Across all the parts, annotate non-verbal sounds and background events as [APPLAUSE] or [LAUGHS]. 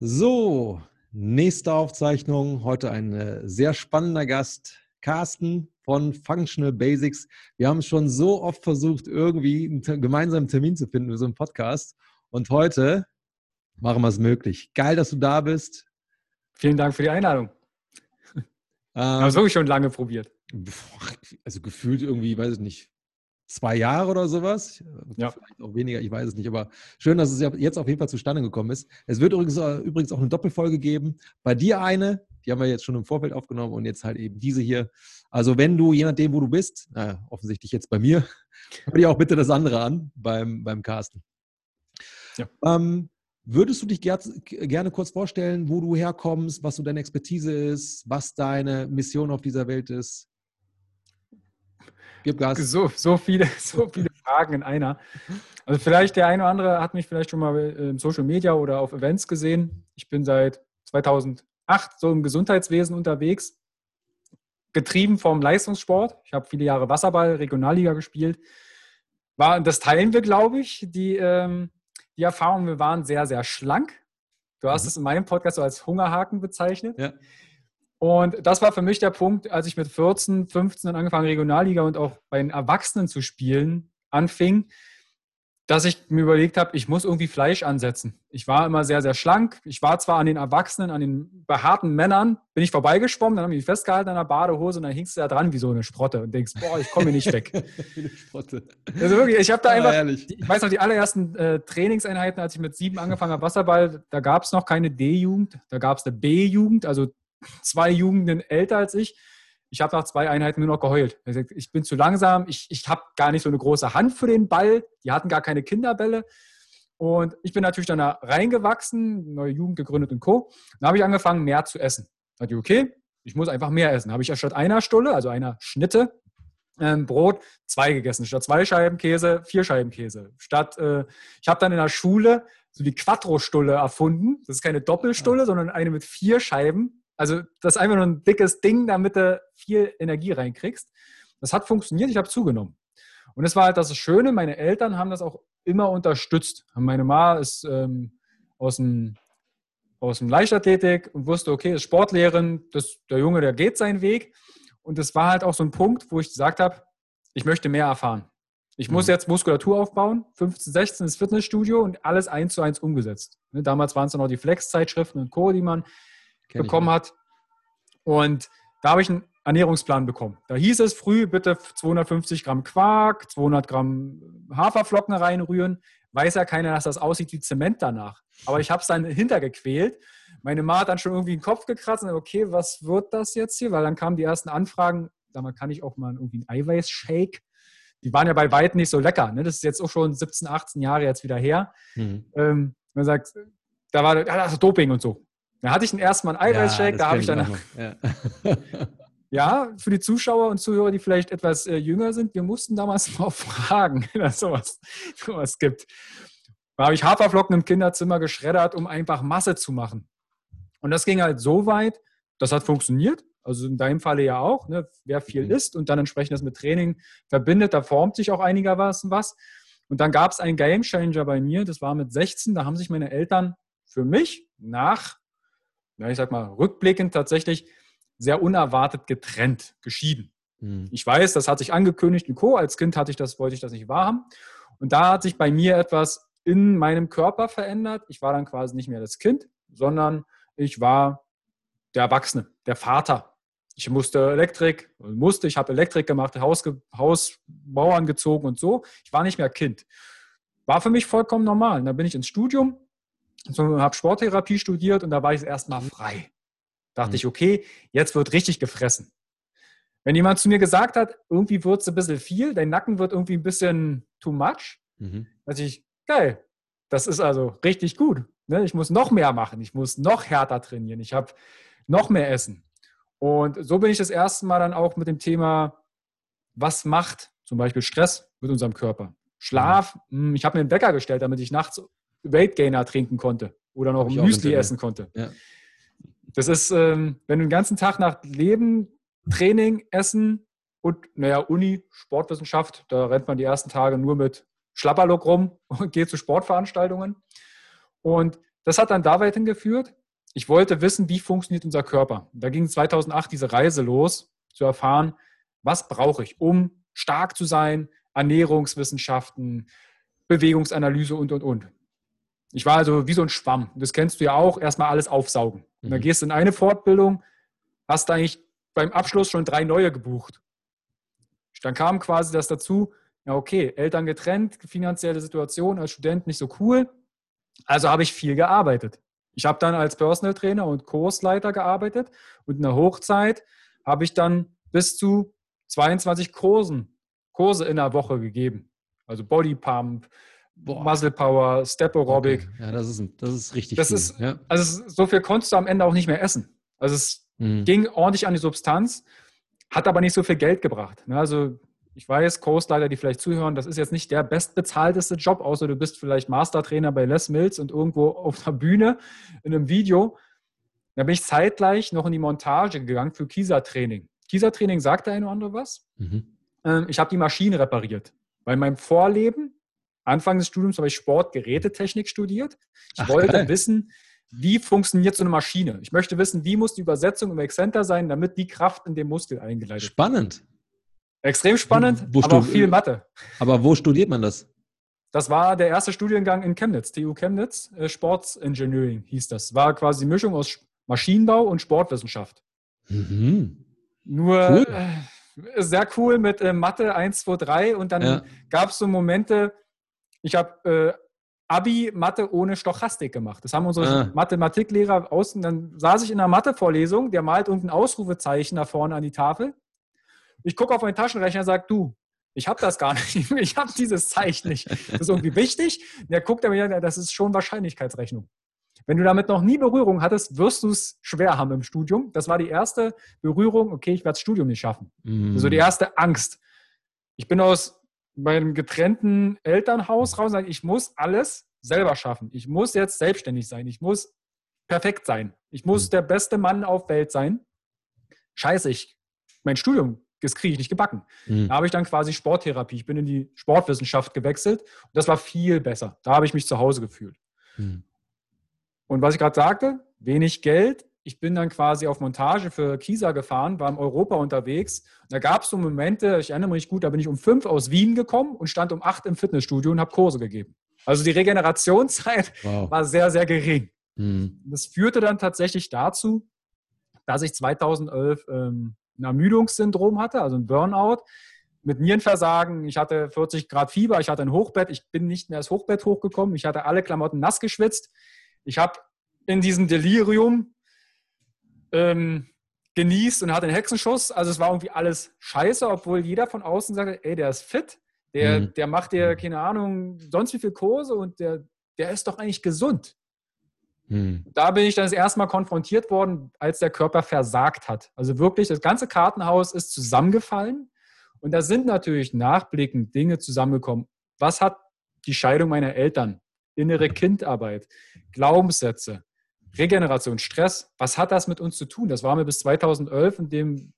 So, nächste Aufzeichnung. Heute ein äh, sehr spannender Gast, Carsten von Functional Basics. Wir haben schon so oft versucht, irgendwie einen gemeinsamen Termin zu finden für so einen Podcast. Und heute machen wir es möglich. Geil, dass du da bist. Vielen Dank für die Einladung. Ähm, Habe wirklich schon lange probiert. Also gefühlt irgendwie, weiß ich nicht, zwei Jahre oder sowas. Ja. Vielleicht auch weniger, ich weiß es nicht. Aber schön, dass es jetzt auf jeden Fall zustande gekommen ist. Es wird übrigens, äh, übrigens auch eine Doppelfolge geben. Bei dir eine, die haben wir jetzt schon im Vorfeld aufgenommen und jetzt halt eben diese hier. Also wenn du, je nachdem, wo du bist, naja, offensichtlich jetzt bei mir, [LAUGHS] hör dir auch bitte das andere an beim, beim Carsten. Ja. Ähm, würdest du dich ger gerne kurz vorstellen, wo du herkommst, was so deine Expertise ist, was deine Mission auf dieser Welt ist? Gib Gas. So, so, viele, [LAUGHS] so viele Fragen in einer. Also vielleicht der eine oder andere hat mich vielleicht schon mal in Social Media oder auf Events gesehen. Ich bin seit 2008 so im Gesundheitswesen unterwegs, getrieben vom Leistungssport. Ich habe viele Jahre Wasserball, Regionalliga gespielt. War, das teilen wir, glaube ich, die, ähm, die Erfahrung. Wir waren sehr, sehr schlank. Du hast mhm. es in meinem Podcast so als Hungerhaken bezeichnet. Ja. Und das war für mich der Punkt, als ich mit 14, 15 angefangen Regionalliga und auch bei den Erwachsenen zu spielen anfing, dass ich mir überlegt habe, ich muss irgendwie Fleisch ansetzen. Ich war immer sehr, sehr schlank. Ich war zwar an den Erwachsenen, an den behaarten Männern, bin ich vorbeigeschwommen, dann haben die mich festgehalten an der Badehose und dann hingst du da dran wie so eine Sprotte und denkst, boah, ich komme hier nicht weg. [LAUGHS] wie eine Sprotte. Also wirklich, ich habe da einfach, ich weiß noch, die allerersten äh, Trainingseinheiten, als ich mit sieben angefangen habe, Wasserball, da gab es noch keine D-Jugend, da gab es eine B-Jugend, also zwei Jugenden älter als ich. Ich habe nach zwei Einheiten nur noch geheult. Ich bin zu langsam, ich, ich habe gar nicht so eine große Hand für den Ball. Die hatten gar keine Kinderbälle. Und ich bin natürlich dann da reingewachsen, neue Jugend gegründet und Co. Dann habe ich angefangen, mehr zu essen. Da dachte ich, okay, ich muss einfach mehr essen. Habe ich ja statt einer Stulle, also einer Schnitte, ähm, Brot zwei gegessen. Statt zwei Scheiben Käse, vier Scheiben Käse. Statt, äh, ich habe dann in der Schule so die Quattro-Stulle erfunden. Das ist keine Doppelstulle, sondern eine mit vier Scheiben. Also das ist einfach nur ein dickes Ding, damit du viel Energie reinkriegst. Das hat funktioniert, ich habe zugenommen. Und das war halt das Schöne, meine Eltern haben das auch immer unterstützt. Meine Ma ist ähm, aus, dem, aus dem Leichtathletik und wusste, okay, ist Sportlehrerin, das, der Junge, der geht seinen Weg. Und das war halt auch so ein Punkt, wo ich gesagt habe, ich möchte mehr erfahren. Ich muss mhm. jetzt Muskulatur aufbauen, 15, 16 ins Fitnessstudio und alles eins zu eins umgesetzt. Ne, damals waren es dann auch die Flex-Zeitschriften und Co., die man Kenn bekommen hat. Und da habe ich einen Ernährungsplan bekommen. Da hieß es früh bitte 250 Gramm Quark, 200 Gramm Haferflocken reinrühren. Weiß ja keiner, dass das aussieht wie Zement danach. Aber ich habe es dann hintergequält. Meine Ma hat dann schon irgendwie den Kopf gekratzt und okay, was wird das jetzt hier? Weil dann kamen die ersten Anfragen, da kann ich auch mal irgendwie einen Eiweißshake. Die waren ja bei weitem nicht so lecker. Ne? Das ist jetzt auch schon 17, 18 Jahre jetzt wieder her. Mhm. Ähm, man sagt, da war ja, das Doping und so. Da hatte ich den ersten Mal einen Eiweißshake, ja, da habe ich dann. [LAUGHS] Ja. [LAUGHS] ja. für die Zuschauer und Zuhörer, die vielleicht etwas äh, jünger sind, wir mussten damals [LAUGHS] mal fragen, dass sowas, sowas gibt. Da habe ich Haferflocken im Kinderzimmer geschreddert, um einfach Masse zu machen. Und das ging halt so weit, das hat funktioniert. Also in deinem Falle ja auch, ne? wer viel mhm. isst und dann entsprechend das mit Training verbindet, da formt sich auch einigermaßen was. Und dann gab es einen Game Changer bei mir, das war mit 16, da haben sich meine Eltern für mich nach ja, ich sag mal, rückblickend tatsächlich sehr unerwartet getrennt, geschieden. Mhm. Ich weiß, das hat sich angekündigt und Co. Als Kind hatte ich das, wollte ich das nicht wahrhaben. Und da hat sich bei mir etwas in meinem Körper verändert. Ich war dann quasi nicht mehr das Kind, sondern ich war der Erwachsene, der Vater. Ich musste Elektrik, musste, ich habe Elektrik gemacht, Haus, Hausbauern gezogen und so. Ich war nicht mehr Kind. War für mich vollkommen normal. Und dann bin ich ins Studium, so, habe Sporttherapie studiert und da war ich erstmal mhm. frei. Dachte mhm. ich, okay, jetzt wird richtig gefressen. Wenn jemand zu mir gesagt hat, irgendwie wird es ein bisschen viel, dein Nacken wird irgendwie ein bisschen too much, mhm. dachte ich, geil, das ist also richtig gut. Ne? Ich muss noch mehr machen, ich muss noch härter trainieren, ich habe noch mehr Essen. Und so bin ich das erste Mal dann auch mit dem Thema, was macht zum Beispiel Stress mit unserem Körper? Schlaf, mhm. Hm, ich habe mir einen Wecker gestellt, damit ich nachts Weight Gainer trinken konnte oder noch Müsli essen konnte. Ja. Das ist, ähm, wenn du den ganzen Tag nach Leben, Training, Essen und, naja, Uni, Sportwissenschaft, da rennt man die ersten Tage nur mit Schlapperlook rum [LAUGHS] und geht zu Sportveranstaltungen. Und das hat dann da weiterhin geführt. Ich wollte wissen, wie funktioniert unser Körper. Da ging 2008 diese Reise los, zu erfahren, was brauche ich, um stark zu sein, Ernährungswissenschaften, Bewegungsanalyse und, und, und. Ich war also wie so ein Schwamm. Das kennst du ja auch, erstmal alles aufsaugen. Und dann mhm. gehst du in eine Fortbildung, hast eigentlich beim Abschluss schon drei neue gebucht. Dann kam quasi das dazu, ja okay, Eltern getrennt, finanzielle Situation als Student nicht so cool. Also habe ich viel gearbeitet. Ich habe dann als Personal Trainer und Kursleiter gearbeitet und in der Hochzeit habe ich dann bis zu 22 Kursen, Kurse in der Woche gegeben. Also Body Pump, Boah. Muscle Power, Step Aerobic. Okay. Ja, das ist, das ist richtig das viel. Ist, ja. Also so viel konntest du am Ende auch nicht mehr essen. Also es mhm. ging ordentlich an die Substanz, hat aber nicht so viel Geld gebracht. Ne, also ich weiß, Coastleiter, die vielleicht zuhören, das ist jetzt nicht der bestbezahlteste Job, außer du bist vielleicht Mastertrainer bei Les Mills und irgendwo auf der Bühne in einem Video. Da bin ich zeitgleich noch in die Montage gegangen für Kieser-Training. Kieser-Training sagt der eine oder andere was. Mhm. Ähm, ich habe die Maschine repariert. Bei meinem Vorleben Anfang des Studiums habe ich Sportgerätetechnik studiert. Ich Ach, wollte geil. wissen, wie funktioniert so eine Maschine. Ich möchte wissen, wie muss die Übersetzung im Exzenter sein, damit die Kraft in den Muskel eingeleitet wird. Spannend. Extrem spannend, wo, aber auch viel Mathe. Aber wo studiert man das? Das war der erste Studiengang in Chemnitz, TU Chemnitz. Äh, Sports Engineering hieß das. War quasi die Mischung aus Maschinenbau und Sportwissenschaft. Mhm. Nur cool. äh, sehr cool mit äh, Mathe 1, 2, 3 und dann ja. gab es so Momente, ich habe äh, Abi Mathe ohne Stochastik gemacht. Das haben unsere ah. Mathematiklehrer außen. Dann saß ich in einer Mathevorlesung, der malt irgendein Ausrufezeichen da vorne an die Tafel. Ich gucke auf meinen Taschenrechner und sage, du, ich habe das gar [LAUGHS] nicht. Ich habe dieses Zeichen nicht. Das ist irgendwie wichtig. Der guckt mir, das ist schon Wahrscheinlichkeitsrechnung. Wenn du damit noch nie Berührung hattest, wirst du es schwer haben im Studium. Das war die erste Berührung, okay, ich werde das Studium nicht schaffen. Mm. Also die erste Angst. Ich bin aus meinem getrennten Elternhaus raus und sage, ich muss alles selber schaffen. Ich muss jetzt selbstständig sein. Ich muss perfekt sein. Ich muss mhm. der beste Mann auf Welt sein. Scheiße, ich, mein Studium, das kriege ich nicht gebacken. Mhm. Da habe ich dann quasi Sporttherapie. Ich bin in die Sportwissenschaft gewechselt. Und das war viel besser. Da habe ich mich zu Hause gefühlt. Mhm. Und was ich gerade sagte, wenig Geld, ich bin dann quasi auf Montage für Kisa gefahren, war in Europa unterwegs. Und da gab es so Momente, ich erinnere mich gut, da bin ich um fünf aus Wien gekommen und stand um acht im Fitnessstudio und habe Kurse gegeben. Also die Regenerationszeit [LAUGHS] wow. war sehr, sehr gering. Mhm. Das führte dann tatsächlich dazu, dass ich 2011 ähm, ein Ermüdungssyndrom hatte, also ein Burnout mit Nierenversagen. Ich hatte 40 Grad Fieber, ich hatte ein Hochbett, ich bin nicht mehr ins Hochbett hochgekommen, ich hatte alle Klamotten nass geschwitzt. Ich habe in diesem Delirium ähm, genießt und hat einen Hexenschuss. Also es war irgendwie alles scheiße, obwohl jeder von außen sagte, ey, der ist fit, der, mhm. der macht dir, keine Ahnung, sonst wie viel Kurse und der, der ist doch eigentlich gesund. Mhm. Da bin ich dann das erste Mal konfrontiert worden, als der Körper versagt hat. Also wirklich, das ganze Kartenhaus ist zusammengefallen und da sind natürlich nachblickend Dinge zusammengekommen. Was hat die Scheidung meiner Eltern, innere Kindarbeit, Glaubenssätze, Regeneration, Stress, was hat das mit uns zu tun? Das war mir bis 2011 in dem,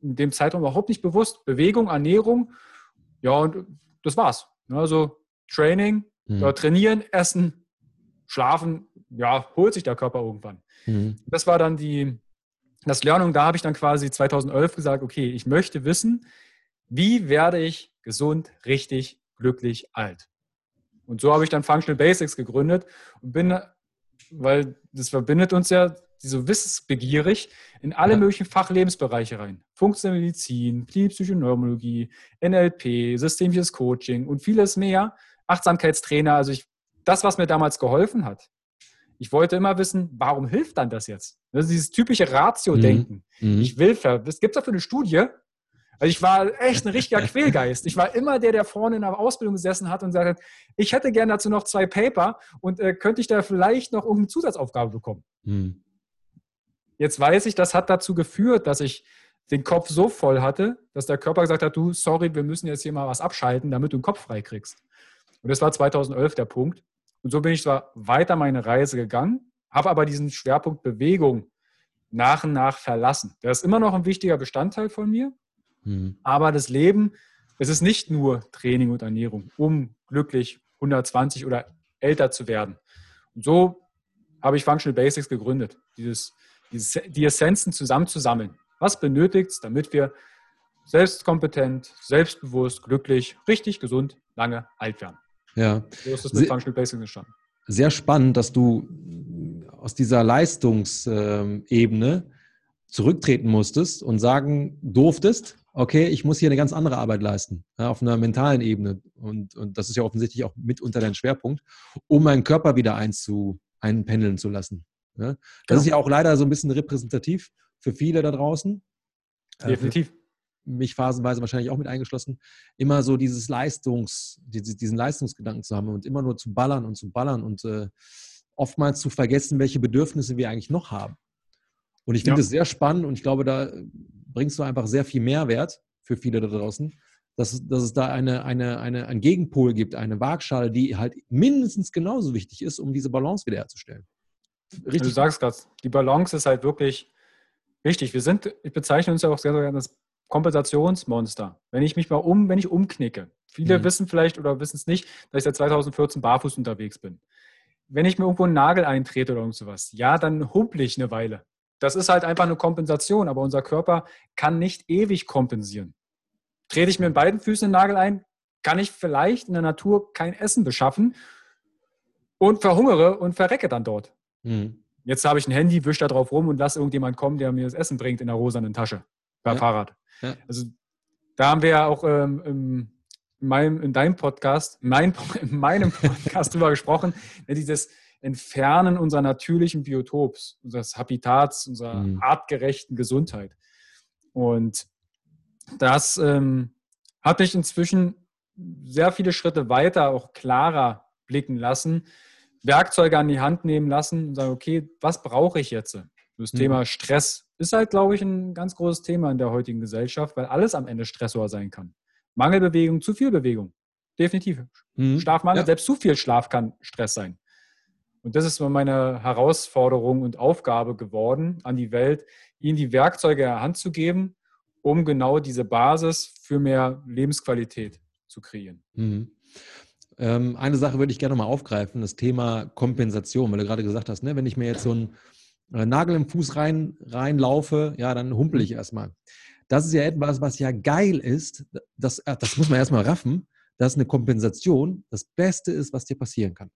in dem Zeitraum überhaupt nicht bewusst. Bewegung, Ernährung, ja, und das war's. Also Training, mhm. ja, trainieren, essen, schlafen, ja, holt sich der Körper irgendwann. Mhm. Das war dann die, das Learning, da habe ich dann quasi 2011 gesagt, okay, ich möchte wissen, wie werde ich gesund, richtig, glücklich, alt. Und so habe ich dann Functional Basics gegründet und bin weil das verbindet uns ja so wissensbegierig in alle ja. möglichen Fachlebensbereiche rein. Funktionelle Medizin, Psychoneurologie, NLP, systemisches Coaching und vieles mehr. Achtsamkeitstrainer, also ich, das, was mir damals geholfen hat. Ich wollte immer wissen, warum hilft dann das jetzt? Das ist dieses typische Ratio-Denken. Mhm. mhm. Ich will, es gibt dafür eine Studie, also ich war echt ein richtiger Quälgeist. Ich war immer der, der vorne in der Ausbildung gesessen hat und gesagt hat, ich hätte gerne dazu noch zwei Paper und äh, könnte ich da vielleicht noch irgendeine Zusatzaufgabe bekommen. Hm. Jetzt weiß ich, das hat dazu geführt, dass ich den Kopf so voll hatte, dass der Körper gesagt hat, du, sorry, wir müssen jetzt hier mal was abschalten, damit du den Kopf frei kriegst. Und das war 2011 der Punkt. Und so bin ich zwar weiter meine Reise gegangen, habe aber diesen Schwerpunkt Bewegung nach und nach verlassen. Der ist immer noch ein wichtiger Bestandteil von mir, Mhm. Aber das Leben, es ist nicht nur Training und Ernährung, um glücklich 120 oder älter zu werden. Und so habe ich Functional Basics gegründet. Dieses, dieses, die Essenzen zusammenzusammeln. Was benötigt es, damit wir selbstkompetent, selbstbewusst, glücklich, richtig, gesund, lange alt werden? Ja. So ist das mit Functional Basics entstanden. Sehr spannend, dass du aus dieser Leistungsebene zurücktreten musstest und sagen durftest, okay, ich muss hier eine ganz andere Arbeit leisten, ja, auf einer mentalen Ebene. Und, und das ist ja offensichtlich auch mit unter dein Schwerpunkt, um meinen Körper wieder einzu, einpendeln zu lassen. Ja. Das genau. ist ja auch leider so ein bisschen repräsentativ für viele da draußen. Äh, Definitiv. Äh, mich phasenweise wahrscheinlich auch mit eingeschlossen, immer so dieses Leistungs, diesen Leistungsgedanken zu haben und immer nur zu ballern und zu ballern und äh, oftmals zu vergessen, welche Bedürfnisse wir eigentlich noch haben. Und ich finde es ja. sehr spannend und ich glaube, da bringst du einfach sehr viel Mehrwert für viele da draußen, dass, dass es da eine, eine, eine, einen Gegenpol gibt, eine Waagschale, die halt mindestens genauso wichtig ist, um diese Balance wiederherzustellen. Richtig. Du sagst gerade, die Balance ist halt wirklich wichtig. Wir sind, ich bezeichne uns ja auch sehr, sehr gerne das Kompensationsmonster. Wenn ich mich mal um, wenn ich umknicke. Viele mhm. wissen vielleicht oder wissen es nicht, dass ich seit 2014 barfuß unterwegs bin. Wenn ich mir irgendwo einen Nagel eintrete oder irgend sowas, ja, dann humpel ich eine Weile. Das ist halt einfach eine Kompensation, aber unser Körper kann nicht ewig kompensieren. Trete ich mir in beiden Füßen den Nagel ein, kann ich vielleicht in der Natur kein Essen beschaffen und verhungere und verrecke dann dort. Mhm. Jetzt habe ich ein Handy, wische da drauf rum und lasse irgendjemand kommen, der mir das Essen bringt in der rosanen Tasche. Per ja. Fahrrad. Ja. Also da haben wir ja auch ähm, in, meinem, in deinem Podcast, mein, [LAUGHS] in meinem Podcast drüber gesprochen, ja, dieses Entfernen unserer natürlichen Biotops, unseres Habitats, unserer mhm. artgerechten Gesundheit. Und das ähm, hat mich inzwischen sehr viele Schritte weiter, auch klarer blicken lassen, Werkzeuge an die Hand nehmen lassen und sagen, okay, was brauche ich jetzt? Das mhm. Thema Stress ist halt, glaube ich, ein ganz großes Thema in der heutigen Gesellschaft, weil alles am Ende Stressor sein kann. Mangelbewegung, zu viel Bewegung. Definitiv. Mhm. Schlafmangel, ja. selbst zu viel Schlaf kann Stress sein. Und das ist meine Herausforderung und Aufgabe geworden an die Welt, ihnen die Werkzeuge in der Hand zu geben, um genau diese Basis für mehr Lebensqualität zu kreieren. Mhm. Ähm, eine Sache würde ich gerne mal aufgreifen, das Thema Kompensation, weil du gerade gesagt hast, ne, wenn ich mir jetzt so einen äh, Nagel im Fuß rein, reinlaufe, ja, dann humpel ich erstmal. Das ist ja etwas, was ja geil ist. Das, äh, das muss man erstmal raffen, dass eine Kompensation das Beste ist, was dir passieren kann.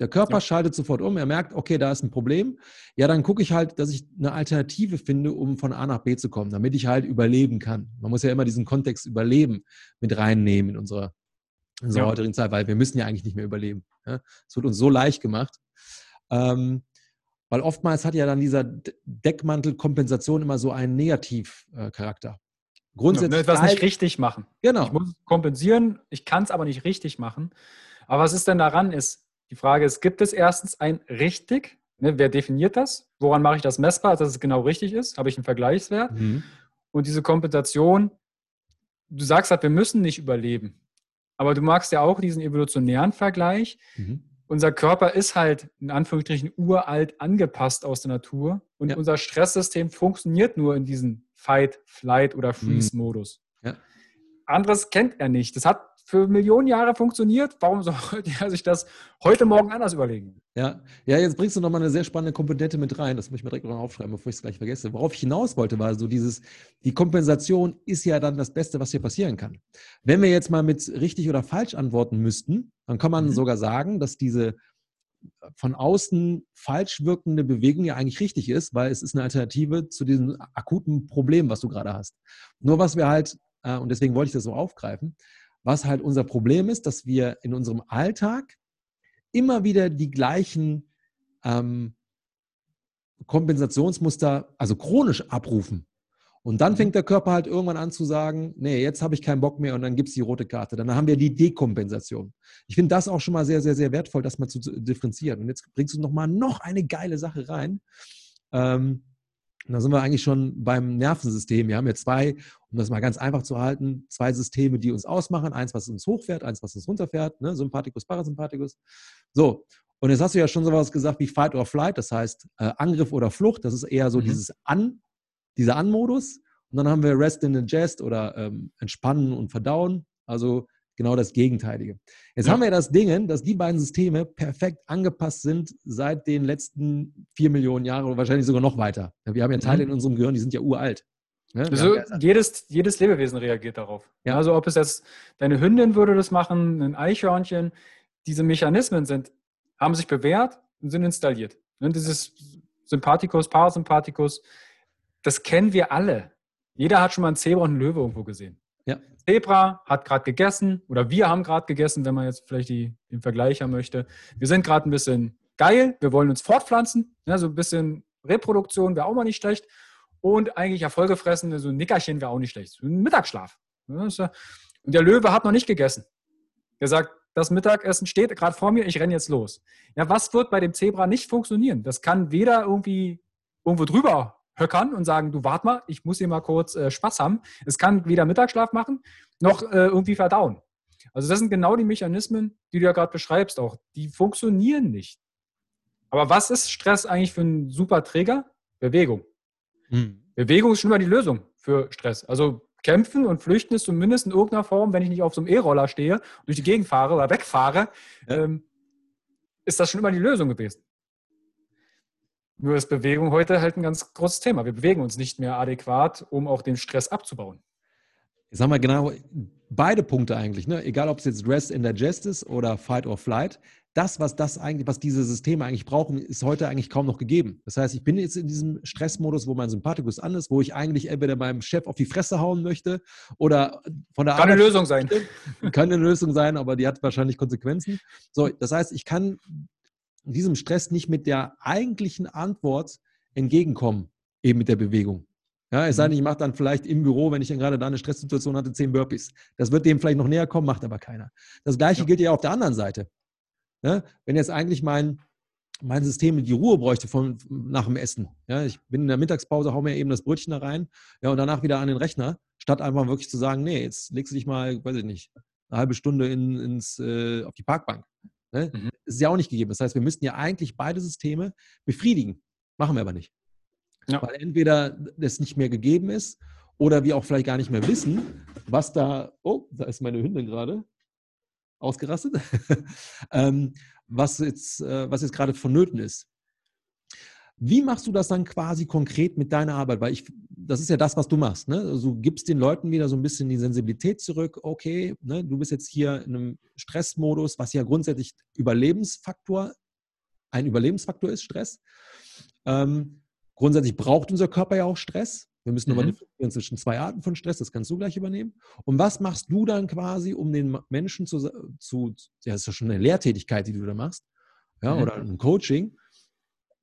Der Körper ja. schaltet sofort um, er merkt, okay, da ist ein Problem. Ja, dann gucke ich halt, dass ich eine Alternative finde, um von A nach B zu kommen, damit ich halt überleben kann. Man muss ja immer diesen Kontext Überleben mit reinnehmen in unserer, in unserer ja. heutigen Zeit, weil wir müssen ja eigentlich nicht mehr überleben. Es ja? wird uns so leicht gemacht. Ähm, weil oftmals hat ja dann dieser Deckmantel Kompensation immer so einen Negativcharakter. Grundsätzlich ja, etwas nicht richtig machen. Genau. Ich muss kompensieren, ich kann es aber nicht richtig machen. Aber was ist denn daran ist, die Frage ist, gibt es erstens ein richtig? Ne, wer definiert das? Woran mache ich das messbar, dass es genau richtig ist? Habe ich einen Vergleichswert? Mhm. Und diese Kompensation, du sagst halt, wir müssen nicht überleben. Aber du magst ja auch diesen evolutionären Vergleich. Mhm. Unser Körper ist halt in Anführungsstrichen uralt angepasst aus der Natur und ja. unser Stresssystem funktioniert nur in diesem Fight, Flight oder mhm. Freeze-Modus. Ja. Anderes kennt er nicht. Das hat für Millionen Jahre funktioniert. Warum [LAUGHS] sollte er sich das heute Morgen anders überlegen? Ja, ja jetzt bringst du nochmal eine sehr spannende Komponente mit rein. Das muss ich mir direkt noch aufschreiben, bevor ich es gleich vergesse. Worauf ich hinaus wollte, war so dieses, die Kompensation ist ja dann das Beste, was hier passieren kann. Wenn wir jetzt mal mit richtig oder falsch antworten müssten, dann kann man mhm. sogar sagen, dass diese von außen falsch wirkende Bewegung ja eigentlich richtig ist, weil es ist eine Alternative zu diesem akuten Problem, was du gerade hast. Nur was wir halt, äh, und deswegen wollte ich das so aufgreifen, was halt unser Problem ist, dass wir in unserem Alltag immer wieder die gleichen ähm, Kompensationsmuster, also chronisch abrufen. Und dann mhm. fängt der Körper halt irgendwann an zu sagen, nee, jetzt habe ich keinen Bock mehr und dann gibt es die rote Karte. Dann haben wir die Dekompensation. Ich finde das auch schon mal sehr, sehr, sehr wertvoll, das mal zu differenzieren. Und jetzt bringst du noch mal noch eine geile Sache rein. Ähm, und da sind wir eigentlich schon beim Nervensystem. Wir haben hier zwei, um das mal ganz einfach zu halten, zwei Systeme, die uns ausmachen. Eins, was uns hochfährt, eins, was uns runterfährt, ne? Sympathikus, Parasympathikus. So, und jetzt hast du ja schon sowas gesagt wie Fight or Flight, das heißt äh, Angriff oder Flucht. Das ist eher so mhm. dieses An, dieser An-Modus. Und dann haben wir Rest and Ingest oder ähm, Entspannen und Verdauen. Also genau das Gegenteilige. Jetzt ja. haben wir das Ding, dass die beiden Systeme perfekt angepasst sind seit den letzten vier Millionen Jahren oder wahrscheinlich sogar noch weiter. Wir haben ja Teile mhm. in unserem Gehirn, die sind ja uralt. Ne? Also jedes, jedes Lebewesen reagiert darauf. Ja. Also ob es jetzt deine Hündin würde das machen, ein Eichhörnchen, diese Mechanismen sind, haben sich bewährt und sind installiert. Und ne, dieses Sympathikus, Parasympathikus, das kennen wir alle. Jeder hat schon mal ein Zebra und einen Löwe irgendwo gesehen. Ja. Zebra hat gerade gegessen oder wir haben gerade gegessen, wenn man jetzt vielleicht die, den Vergleich haben möchte. Wir sind gerade ein bisschen geil, wir wollen uns fortpflanzen, ja, so ein bisschen Reproduktion wäre auch mal nicht schlecht und eigentlich Erfolge fressen, so ein Nickerchen wäre auch nicht schlecht. So ein Mittagsschlaf. Und der Löwe hat noch nicht gegessen. Er sagt, das Mittagessen steht gerade vor mir, ich renne jetzt los. Ja, was wird bei dem Zebra nicht funktionieren? Das kann weder irgendwie irgendwo drüber höckern und sagen, du wart mal, ich muss hier mal kurz äh, Spaß haben. Es kann weder Mittagsschlaf machen, noch äh, irgendwie verdauen. Also das sind genau die Mechanismen, die du ja gerade beschreibst auch. Die funktionieren nicht. Aber was ist Stress eigentlich für einen super Träger? Bewegung. Hm. Bewegung ist schon immer die Lösung für Stress. Also kämpfen und flüchten ist zumindest in irgendeiner Form, wenn ich nicht auf so einem E-Roller stehe, durch die Gegend fahre oder wegfahre, ja. ähm, ist das schon immer die Lösung gewesen. Nur ist Bewegung heute halt ein ganz großes Thema. Wir bewegen uns nicht mehr adäquat, um auch den Stress abzubauen. Ich sag mal genau, beide Punkte eigentlich, ne? egal ob es jetzt Rest and Digest ist oder Fight or Flight, das, was das eigentlich, was diese Systeme eigentlich brauchen, ist heute eigentlich kaum noch gegeben. Das heißt, ich bin jetzt in diesem Stressmodus, wo mein Sympathikus an ist, wo ich eigentlich entweder meinem Chef auf die Fresse hauen möchte oder von der Kann Arbeit eine Lösung sein. [LAUGHS] Kann eine Lösung sein, aber die hat wahrscheinlich Konsequenzen. So, das heißt, ich kann diesem Stress nicht mit der eigentlichen Antwort entgegenkommen, eben mit der Bewegung. Ja, es sei denn, mhm. ich mache dann vielleicht im Büro, wenn ich dann gerade da eine Stresssituation hatte, zehn Burpees. Das wird dem vielleicht noch näher kommen, macht aber keiner. Das Gleiche ja. gilt ja auf der anderen Seite. Ne? Wenn jetzt eigentlich mein, mein System die Ruhe bräuchte von, nach dem Essen. Ja, ich bin in der Mittagspause, hau mir eben das Brötchen da rein ja, und danach wieder an den Rechner, statt einfach wirklich zu sagen, nee, jetzt legst du dich mal, weiß ich nicht, eine halbe Stunde in, ins, äh, auf die Parkbank. Ne? Mhm. Das ist ja auch nicht gegeben. Das heißt, wir müssten ja eigentlich beide Systeme befriedigen. Machen wir aber nicht. Ja. Weil entweder das nicht mehr gegeben ist oder wir auch vielleicht gar nicht mehr wissen, was da, oh, da ist meine Hündin gerade, ausgerastet, [LAUGHS] ähm, was, jetzt, äh, was jetzt gerade vonnöten ist. Wie machst du das dann quasi konkret mit deiner Arbeit? Weil ich, das ist ja das, was du machst. Ne? Also du gibst den Leuten wieder so ein bisschen die Sensibilität zurück. Okay, ne, du bist jetzt hier in einem Stressmodus, was ja grundsätzlich Überlebensfaktor, ein Überlebensfaktor ist, Stress. Ähm, grundsätzlich braucht unser Körper ja auch Stress. Wir müssen mhm. nochmal differenzieren zwischen zwei Arten von Stress, das kannst du gleich übernehmen. Und was machst du dann quasi, um den Menschen zu, zu ja, das ist ja schon eine Lehrtätigkeit, die du da machst, ja, mhm. oder ein Coaching,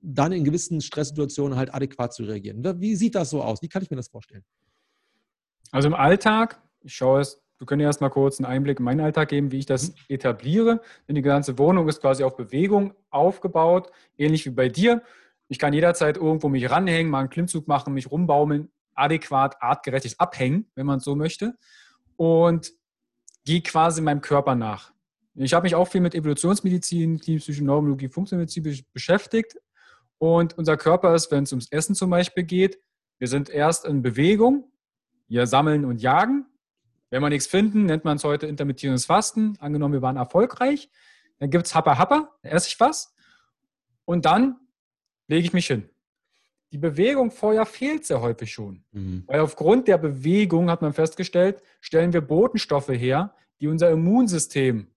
dann in gewissen Stresssituationen halt adäquat zu reagieren. Wie sieht das so aus? Wie kann ich mir das vorstellen? Also im Alltag, ich schaue es, wir können erst mal kurz einen Einblick in meinen Alltag geben, wie ich das mhm. etabliere. Denn die ganze Wohnung ist quasi auf Bewegung aufgebaut, ähnlich wie bei dir. Ich kann jederzeit irgendwo mich ranhängen, mal einen Klimmzug machen, mich rumbaumeln, adäquat, artgerechtes Abhängen, wenn man so möchte. Und gehe quasi meinem Körper nach. Ich habe mich auch viel mit Evolutionsmedizin, klinische Neurologie, Funktionsmedizin beschäftigt. Und unser Körper ist, wenn es ums Essen zum Beispiel geht, wir sind erst in Bewegung, wir sammeln und jagen. Wenn wir nichts finden, nennt man es heute intermittierendes Fasten. Angenommen, wir waren erfolgreich, dann gibt es Happa Happa, esse ich was. Und dann lege ich mich hin. Die Bewegung vorher fehlt sehr häufig schon. Mhm. Weil aufgrund der Bewegung, hat man festgestellt, stellen wir Botenstoffe her, die unser Immunsystem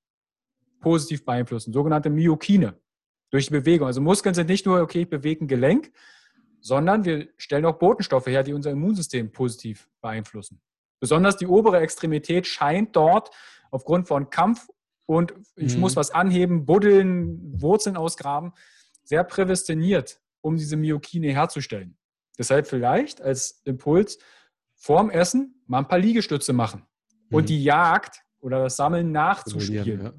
positiv beeinflussen, sogenannte Myokine durch die Bewegung. Also Muskeln sind nicht nur, okay, ich bewege ein Gelenk, sondern wir stellen auch Botenstoffe her, die unser Immunsystem positiv beeinflussen. Besonders die obere Extremität scheint dort aufgrund von Kampf und ich mhm. muss was anheben, buddeln, Wurzeln ausgraben, sehr prävestiniert um diese Myokine herzustellen. Deshalb vielleicht als Impuls vorm Essen mal ein paar Liegestütze machen und mhm. die Jagd oder das Sammeln nachzuspielen. Ja.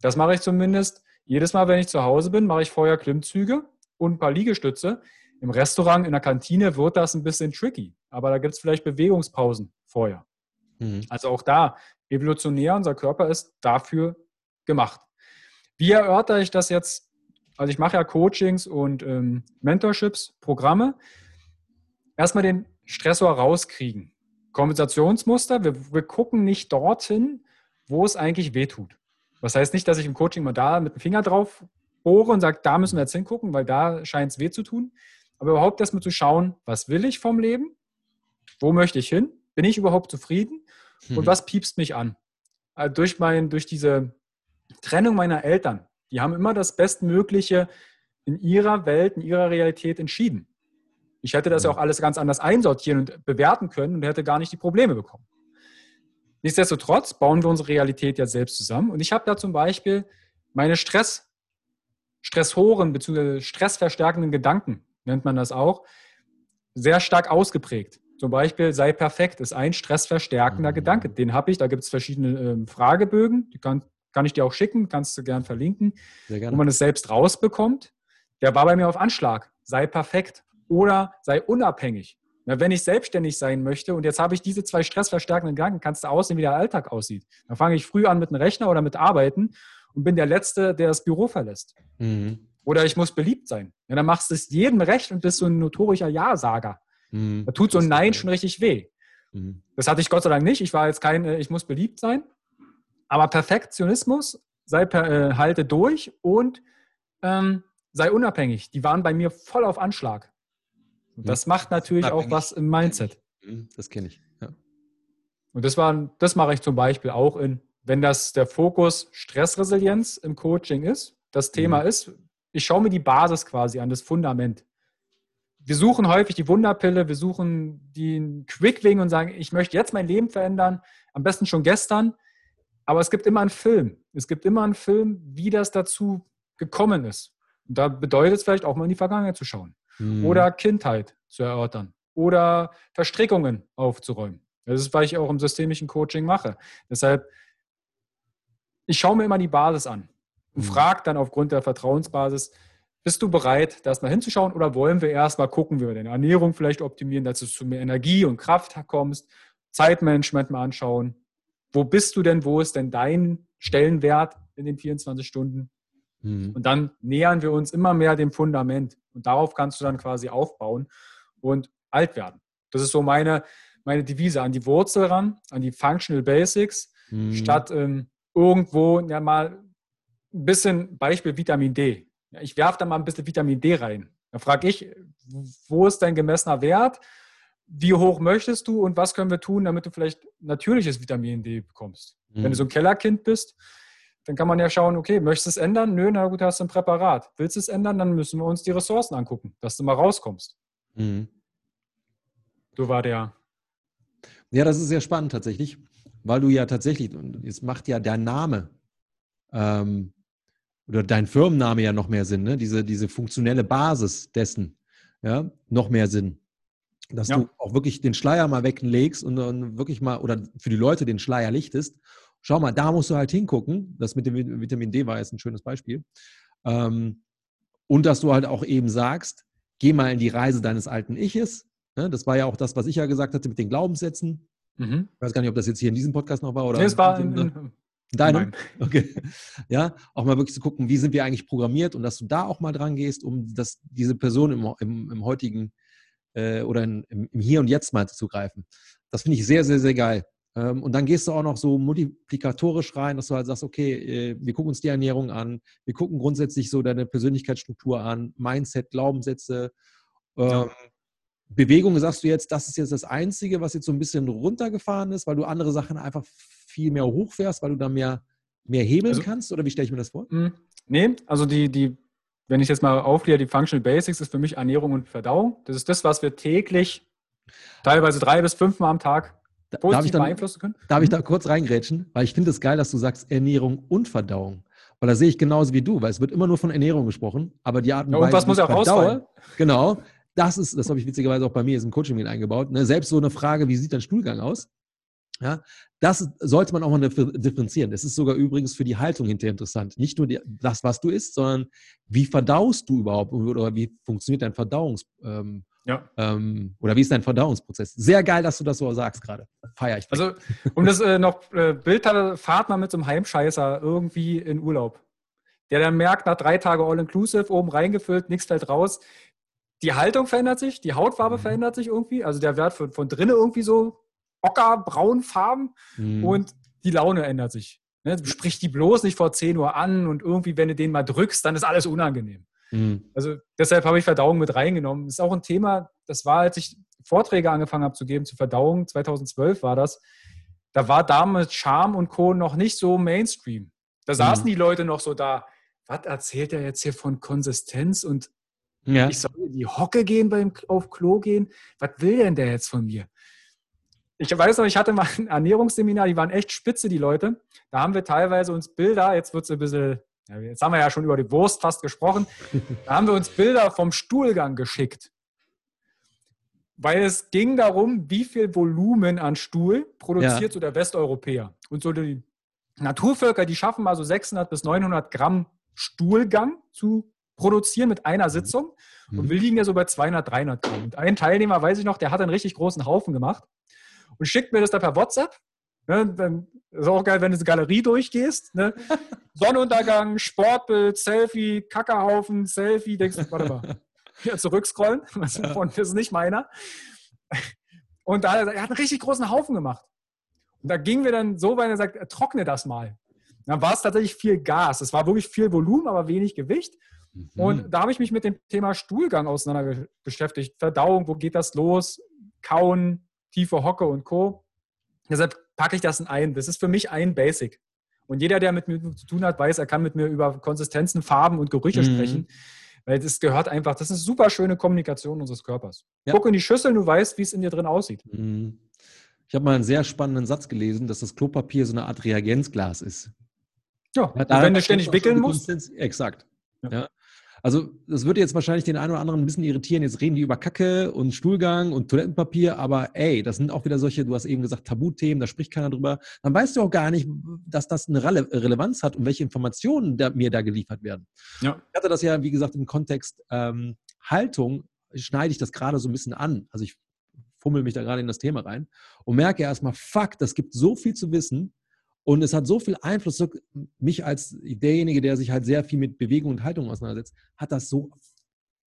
Das mache ich zumindest jedes Mal, wenn ich zu Hause bin, mache ich vorher Klimmzüge und ein paar Liegestütze. Im Restaurant, in der Kantine wird das ein bisschen tricky, aber da gibt es vielleicht Bewegungspausen vorher. Mhm. Also auch da, evolutionär, unser Körper ist dafür gemacht. Wie erörtere ich das jetzt also ich mache ja Coachings und ähm, Mentorships, Programme. Erstmal den Stressor rauskriegen. Kompensationsmuster, wir, wir gucken nicht dorthin, wo es eigentlich wehtut. Das heißt nicht, dass ich im Coaching mal da mit dem Finger drauf bohre und sage, da müssen wir jetzt hingucken, weil da scheint es weh zu tun. Aber überhaupt erstmal zu schauen, was will ich vom Leben? Wo möchte ich hin? Bin ich überhaupt zufrieden? Und hm. was piepst mich an? Also durch, mein, durch diese Trennung meiner Eltern, die haben immer das Bestmögliche in ihrer Welt, in ihrer Realität entschieden. Ich hätte das ja auch alles ganz anders einsortieren und bewerten können und hätte gar nicht die Probleme bekommen. Nichtsdestotrotz bauen wir unsere Realität ja selbst zusammen. Und ich habe da zum Beispiel meine Stress, Stressoren bzw. stressverstärkenden Gedanken, nennt man das auch, sehr stark ausgeprägt. Zum Beispiel sei perfekt ist ein stressverstärkender mhm. Gedanke. Den habe ich. Da gibt es verschiedene äh, Fragebögen. Die kann, kann ich dir auch schicken, kannst du gern verlinken, wo man es selbst rausbekommt. Der war bei mir auf Anschlag. Sei perfekt oder sei unabhängig. Na, wenn ich selbstständig sein möchte und jetzt habe ich diese zwei stressverstärkenden Gedanken, kannst du aussehen, wie der Alltag aussieht. Dann fange ich früh an mit einem Rechner oder mit Arbeiten und bin der Letzte, der das Büro verlässt. Mhm. Oder ich muss beliebt sein. Ja, dann machst du es jedem recht und bist so ein notorischer Ja-Sager. Mhm. Da tut so ein Nein schon richtig weh. Mhm. Das hatte ich Gott sei Dank nicht. Ich war jetzt kein, äh, ich muss beliebt sein. Aber Perfektionismus, sei per, äh, halte durch und ähm, sei unabhängig. Die waren bei mir voll auf Anschlag. Und das macht natürlich auch was im Mindset. Mhm, das kenne ich. Ja. Und das, war, das mache ich zum Beispiel auch in, wenn das der Fokus Stressresilienz im Coaching ist, das Thema mhm. ist, ich schaue mir die Basis quasi an, das Fundament. Wir suchen häufig die Wunderpille, wir suchen den Quickwing und sagen, ich möchte jetzt mein Leben verändern, am besten schon gestern. Aber es gibt immer einen Film. Es gibt immer einen Film, wie das dazu gekommen ist. Und da bedeutet es vielleicht auch mal in die Vergangenheit zu schauen mhm. oder Kindheit zu erörtern oder Verstrickungen aufzuräumen. Das ist, was ich auch im systemischen Coaching mache. Deshalb, ich schaue mir immer die Basis an und mhm. frage dann aufgrund der Vertrauensbasis, bist du bereit, das mal hinzuschauen oder wollen wir erst mal gucken, wie wir deine Ernährung vielleicht optimieren, dass du zu mehr Energie und Kraft kommst, Zeitmanagement mal anschauen. Wo bist du denn? Wo ist denn dein Stellenwert in den 24 Stunden? Mhm. Und dann nähern wir uns immer mehr dem Fundament. Und darauf kannst du dann quasi aufbauen und alt werden. Das ist so meine, meine Devise, an die Wurzel ran, an die Functional Basics, mhm. statt ähm, irgendwo ja, mal ein bisschen Beispiel Vitamin D. Ja, ich werfe da mal ein bisschen Vitamin D rein. Da frage ich, wo ist dein gemessener Wert? Wie hoch möchtest du und was können wir tun, damit du vielleicht natürliches Vitamin D bekommst? Mhm. Wenn du mhm. so ein Kellerkind bist, dann kann man ja schauen, okay, möchtest du es ändern? Nö, na gut, hast du ein Präparat. Willst du es ändern? Dann müssen wir uns die Ressourcen angucken, dass du mal rauskommst. Mhm. So war der. Ja, das ist sehr spannend tatsächlich, weil du ja tatsächlich, es macht ja dein Name ähm, oder dein Firmenname ja noch mehr Sinn, ne? diese, diese funktionelle Basis dessen, ja, noch mehr Sinn. Dass ja. du auch wirklich den Schleier mal weglegst und dann wirklich mal, oder für die Leute den Schleier lichtest schau mal, da musst du halt hingucken. Das mit dem Vitamin D war jetzt ein schönes Beispiel. Ähm, und dass du halt auch eben sagst, geh mal in die Reise deines alten Iches. Ne? Das war ja auch das, was ich ja gesagt hatte mit den Glaubenssätzen. Mhm. Ich weiß gar nicht, ob das jetzt hier in diesem Podcast noch war oder. Nee, es war in, in, deinem. Okay. Ja, auch mal wirklich zu gucken, wie sind wir eigentlich programmiert und dass du da auch mal dran gehst, um das, diese Person im, im, im heutigen äh, oder in, im, im Hier und Jetzt mal zu greifen. Das finde ich sehr, sehr, sehr geil. Ähm, und dann gehst du auch noch so multiplikatorisch rein, dass du halt sagst, okay, äh, wir gucken uns die Ernährung an, wir gucken grundsätzlich so deine Persönlichkeitsstruktur an, Mindset, Glaubenssätze. Ja. Ähm, Bewegung, sagst du jetzt, das ist jetzt das Einzige, was jetzt so ein bisschen runtergefahren ist, weil du andere Sachen einfach viel mehr hochfährst, weil du da mehr, mehr hebeln also, kannst? Oder wie stelle ich mir das vor? Mh, nee, also die, die, wenn ich jetzt mal aufkläre, die Functional Basics ist für mich Ernährung und Verdauung. Das ist das, was wir täglich, teilweise drei bis fünfmal am Tag darf ich dann, beeinflussen können? Darf ich da kurz reingrätschen? Weil ich finde es geil, dass du sagst Ernährung und Verdauung. Weil da sehe ich genauso wie du, weil es wird immer nur von Ernährung gesprochen, aber die Art und ja, und was muss auch rausfallen? Genau, das ist, das habe ich witzigerweise auch bei mir im Coaching mit eingebaut. Ne? Selbst so eine Frage, wie sieht dein Stuhlgang aus? Ja, das sollte man auch mal differenzieren. Das ist sogar übrigens für die Haltung hinterher interessant. Nicht nur die, das, was du isst, sondern wie verdaust du überhaupt oder wie funktioniert dein Verdauungs, ähm, ja. Ähm, oder wie ist dein Verdauungsprozess? Sehr geil, dass du das so sagst gerade. Feier ich. Also, [LAUGHS] um das äh, noch äh, Bild hatte, fahrt mal mit so einem Heimscheißer irgendwie in Urlaub. Der dann merkt, nach drei Tagen All-Inclusive, oben reingefüllt, nichts fällt raus. Die Haltung verändert sich, die Hautfarbe mhm. verändert sich irgendwie. Also der Wert von, von drinnen irgendwie so ocker, braun Farben mhm. und die Laune ändert sich. Ne? Sprich die bloß nicht vor 10 Uhr an und irgendwie, wenn du den mal drückst, dann ist alles unangenehm. Mhm. Also deshalb habe ich Verdauung mit reingenommen. Das ist auch ein Thema, das war, als ich Vorträge angefangen habe zu geben zur Verdauung, 2012 war das, da war damals Charme und Co. noch nicht so Mainstream. Da saßen mhm. die Leute noch so da, was erzählt er jetzt hier von Konsistenz und ja. ich soll in die Hocke gehen beim auf Klo gehen? Was will denn der jetzt von mir? Ich weiß noch, ich hatte mal ein Ernährungsseminar, die waren echt spitze, die Leute. Da haben wir teilweise uns Bilder, jetzt wird es ein bisschen, jetzt haben wir ja schon über die Wurst fast gesprochen, [LAUGHS] da haben wir uns Bilder vom Stuhlgang geschickt weil es ging darum, wie viel Volumen an Stuhl produziert ja. so der Westeuropäer. Und so die Naturvölker, die schaffen mal so 600 bis 900 Gramm Stuhlgang zu produzieren mit einer mhm. Sitzung. Mhm. Und wir liegen ja so bei 200, 300 Gramm. Und ein Teilnehmer, weiß ich noch, der hat einen richtig großen Haufen gemacht und schickt mir das da per WhatsApp. Ne, dann ist auch geil, wenn du die Galerie durchgehst. Ne? [LAUGHS] Sonnenuntergang, Sportbild, Selfie, Kackerhaufen, Selfie. Denkst du, warte mal, [LAUGHS] wieder zurückscrollen. [LAUGHS] Das ist nicht meiner. Und da, er hat einen richtig großen Haufen gemacht. Und da gingen wir dann so weit, er sagt, trockne das mal. Dann war es tatsächlich viel Gas. Es war wirklich viel Volumen, aber wenig Gewicht. Mhm. Und da habe ich mich mit dem Thema Stuhlgang auseinander beschäftigt. Verdauung, wo geht das los? Kauen, tiefe Hocke und Co. Deshalb packe ich das in ein. Das ist für mich ein Basic. Und jeder, der mit mir zu tun hat, weiß, er kann mit mir über Konsistenzen, Farben und Gerüche mhm. sprechen. Weil das gehört einfach, das ist eine super schöne Kommunikation unseres Körpers. Ja. Guck in die Schüssel, du weißt, wie es in dir drin aussieht. Mhm. Ich habe mal einen sehr spannenden Satz gelesen, dass das Klopapier so eine Art Reagenzglas ist. Ja, ja wenn du ständig wickeln musst. Exakt. Ja. ja. Also, das würde jetzt wahrscheinlich den einen oder anderen ein bisschen irritieren. Jetzt reden die über Kacke und Stuhlgang und Toilettenpapier, aber ey, das sind auch wieder solche, du hast eben gesagt, Tabuthemen, da spricht keiner drüber. Dann weißt du auch gar nicht, dass das eine Rele Relevanz hat und welche Informationen da, mir da geliefert werden. Ja. Ich hatte das ja, wie gesagt, im Kontext ähm, Haltung, schneide ich das gerade so ein bisschen an. Also, ich fummel mich da gerade in das Thema rein und merke erstmal, fuck, das gibt so viel zu wissen und es hat so viel Einfluss, mich als derjenige, der sich halt sehr viel mit Bewegung und Haltung auseinandersetzt, hat das so,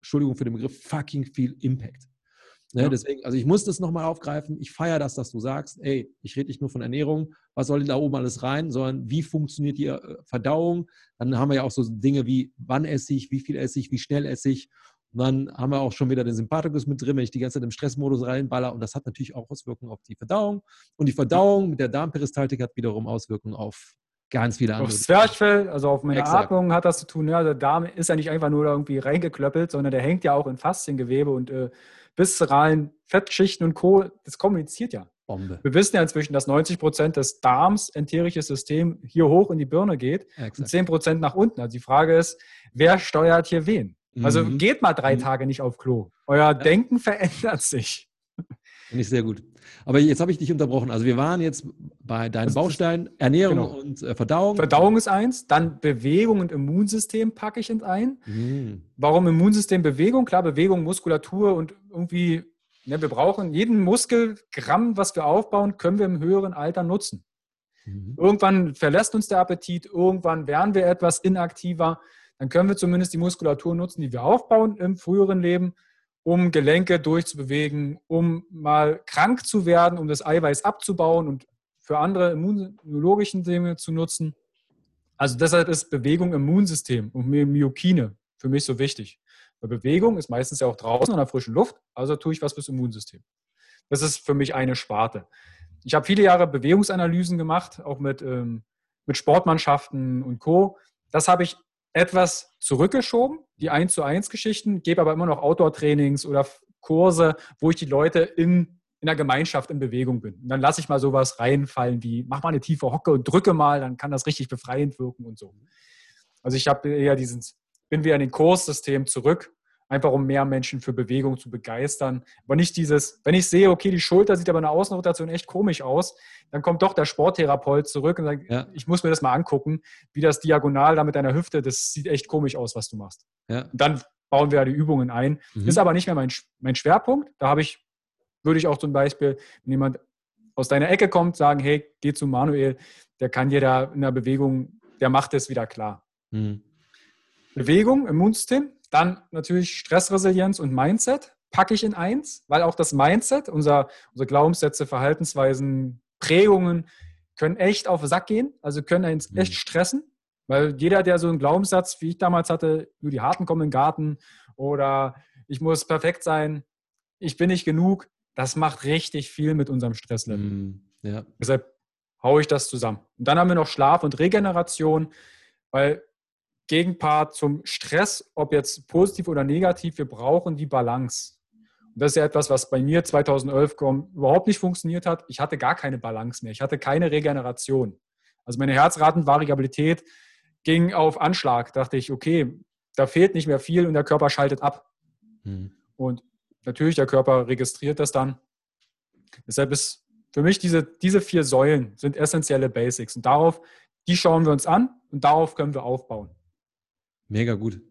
Entschuldigung für den Begriff, fucking viel Impact. Ne, ja. Deswegen, also ich muss das nochmal aufgreifen. Ich feiere das, dass du sagst, ey, ich rede nicht nur von Ernährung, was soll denn da oben alles rein, sondern wie funktioniert die äh, Verdauung? Dann haben wir ja auch so Dinge wie, wann esse ich, wie viel esse ich, wie schnell esse ich. Und dann haben wir auch schon wieder den Sympathikus mit drin, wenn ich die ganze Zeit im Stressmodus reinballer. Und das hat natürlich auch Auswirkungen auf die Verdauung. Und die Verdauung mit der Darmperistaltik hat wiederum Auswirkungen auf ganz viele andere. Auf Zwerchfell, also auf meine Exakt. Atmung hat das zu tun. Ja, also der Darm ist ja nicht einfach nur irgendwie reingeklöppelt, sondern der hängt ja auch in Fasziengewebe und äh, viszeralen Fettschichten und Co. Das kommuniziert ja. Bombe. Wir wissen ja inzwischen, dass 90 Prozent des Darms, enterisches System, hier hoch in die Birne geht Exakt. und 10 Prozent nach unten. Also die Frage ist, wer steuert hier wen? Also mhm. geht mal drei mhm. Tage nicht auf Klo. Euer ja. Denken verändert sich. Finde ich sehr gut. Aber jetzt habe ich dich unterbrochen. Also wir waren jetzt bei deinen Bausteinen Ernährung genau. und äh, Verdauung. Verdauung ist eins, dann Bewegung und Immunsystem packe ich ins ein. Mhm. Warum Immunsystem Bewegung? Klar, Bewegung, Muskulatur und irgendwie, ne, wir brauchen jeden Muskelgramm, was wir aufbauen, können wir im höheren Alter nutzen. Mhm. Irgendwann verlässt uns der Appetit, irgendwann werden wir etwas inaktiver dann können wir zumindest die Muskulatur nutzen, die wir aufbauen im früheren Leben, um Gelenke durchzubewegen, um mal krank zu werden, um das Eiweiß abzubauen und für andere immunologischen Dinge zu nutzen. Also deshalb ist Bewegung Immunsystem und Myokine für mich so wichtig. Weil Bewegung ist meistens ja auch draußen in der frischen Luft, also tue ich was fürs Immunsystem. Das ist für mich eine Sparte. Ich habe viele Jahre Bewegungsanalysen gemacht, auch mit, ähm, mit Sportmannschaften und Co. Das habe ich etwas zurückgeschoben, die 1 zu 1 Geschichten, gebe aber immer noch Outdoor-Trainings oder Kurse, wo ich die Leute in, in der Gemeinschaft in Bewegung bin. Und dann lasse ich mal sowas reinfallen wie, mach mal eine tiefe Hocke und drücke mal, dann kann das richtig befreiend wirken und so. Also ich habe eher diesen, bin wieder in den Kurssystem zurück einfach um mehr Menschen für Bewegung zu begeistern. Aber nicht dieses, wenn ich sehe, okay, die Schulter sieht aber in der Außenrotation echt komisch aus, dann kommt doch der Sporttherapeut zurück und sagt, ja. ich muss mir das mal angucken, wie das diagonal da mit deiner Hüfte, das sieht echt komisch aus, was du machst. Ja. dann bauen wir ja die Übungen ein. Mhm. Ist aber nicht mehr mein, mein Schwerpunkt. Da habe ich, würde ich auch zum Beispiel, wenn jemand aus deiner Ecke kommt, sagen, hey, geh zu Manuel, der kann dir da in der Bewegung, der macht es wieder klar. Mhm. Bewegung, Immunsystem, dann natürlich Stressresilienz und Mindset packe ich in eins, weil auch das Mindset, unser, unsere Glaubenssätze, Verhaltensweisen, Prägungen, können echt auf den Sack gehen, also können uns Mhm. echt stressen, weil jeder, der so einen Glaubenssatz, wie ich damals hatte, nur die Harten kommen in den Garten oder ich muss perfekt sein, ich bin nicht genug, das macht richtig viel mit unserem Stresslevel. Mhm. Ja. Deshalb haue ich das zusammen. Und dann haben wir noch Schlaf und Regeneration, weil Gegenpart zum Stress, ob jetzt positiv oder negativ, wir brauchen die Balance. Und das ist ja etwas, was bei mir 2011 kom- überhaupt nicht funktioniert hat. Ich hatte gar keine Balance mehr. Ich hatte keine Regeneration. Also meine Herzratenvariabilität ging auf Anschlag. Dachte ich, okay, da fehlt nicht mehr viel und der Körper schaltet ab. Mhm. Und natürlich, der Körper registriert das dann. Deshalb ist für mich diese, diese vier Säulen sind essentielle Basics. Und darauf, die schauen wir uns an und darauf können wir aufbauen. Mega gut.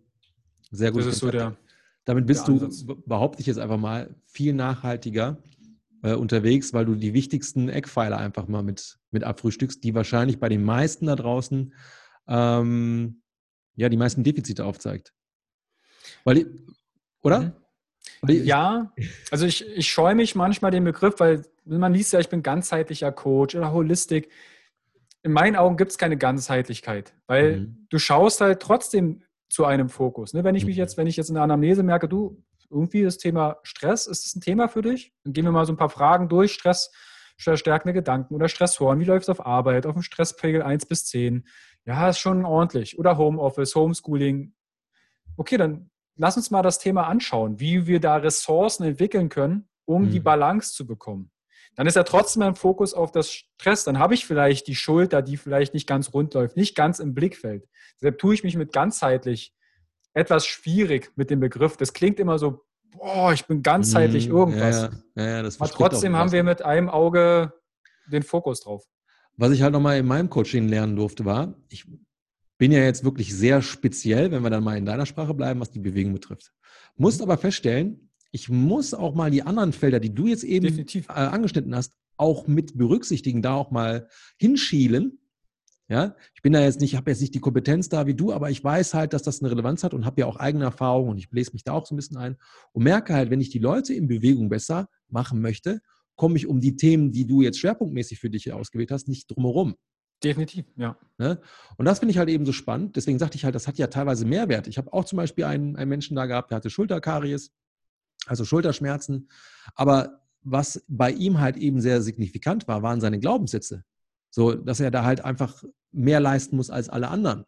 Sehr gut. Das ist so der, Damit bist der du, behaupte ich jetzt einfach mal, viel nachhaltiger äh, unterwegs, weil du die wichtigsten Eckpfeiler einfach mal mit, mit abfrühstückst, die wahrscheinlich bei den meisten da draußen ähm, ja die meisten Defizite aufzeigt. Weil, oder? Mhm. Oder ich- Ja, also ich, ich scheue mich manchmal den Begriff, weil man liest ja, ich bin ganzheitlicher Coach oder Holistik. In meinen Augen gibt es keine Ganzheitlichkeit, weil Mhm. du schaust halt trotzdem zu einem Fokus. Ne? Wenn ich mich Mhm. jetzt, wenn ich jetzt in der Anamnese merke, du, irgendwie das Thema Stress, ist das ein Thema für dich? Dann gehen wir mal so ein paar Fragen durch. Stress, verstärkende Gedanken oder Stressoren. Wie läuft es auf Arbeit? Auf dem Stresspegel 1 bis 10. Ja, ist schon ordentlich. Oder Homeoffice, Homeschooling. Okay, dann lass uns mal das Thema anschauen, wie wir da Ressourcen entwickeln können, um die Mhm. Balance zu bekommen. Dann ist ja trotzdem ein Fokus auf das Stress. Dann habe ich vielleicht die Schulter, die vielleicht nicht ganz rund läuft, nicht ganz im Blickfeld. Deshalb tue ich mich mit ganzheitlich etwas schwierig mit dem Begriff. Das klingt immer so, boah, ich bin ganzheitlich Mhm. irgendwas. Ja, ja, ja, Aber trotzdem haben wir mit einem Auge den Fokus drauf. Was ich halt nochmal in meinem Coaching lernen durfte, war, ich bin ja jetzt wirklich sehr speziell, wenn wir dann mal in deiner Sprache bleiben, was die Bewegung betrifft. Musst Mhm. aber feststellen, ich muss auch mal die anderen Felder, die du jetzt eben Definitiv. äh, angeschnitten hast, auch mit berücksichtigen, da auch mal hinschielen. Ja, ich bin da jetzt nicht, habe jetzt nicht die Kompetenz da wie du, aber ich weiß halt, dass das eine Relevanz hat und habe ja auch eigene Erfahrungen und ich lese mich da auch so ein bisschen ein und merke halt, wenn ich die Leute in Bewegung besser machen möchte, komme ich um die Themen, die du jetzt schwerpunktmäßig für dich ausgewählt hast, nicht drumherum. Definitiv, ja. Ne? Und das finde ich halt eben so spannend. Deswegen sagte ich halt, das hat ja teilweise Mehrwert. Ich habe auch zum Beispiel einen, einen Menschen da gehabt, der hatte Schulterkaries, also Schulterschmerzen. Aber was bei ihm halt eben sehr signifikant war, waren seine Glaubenssätze. So, dass er da halt einfach mehr leisten muss als alle anderen.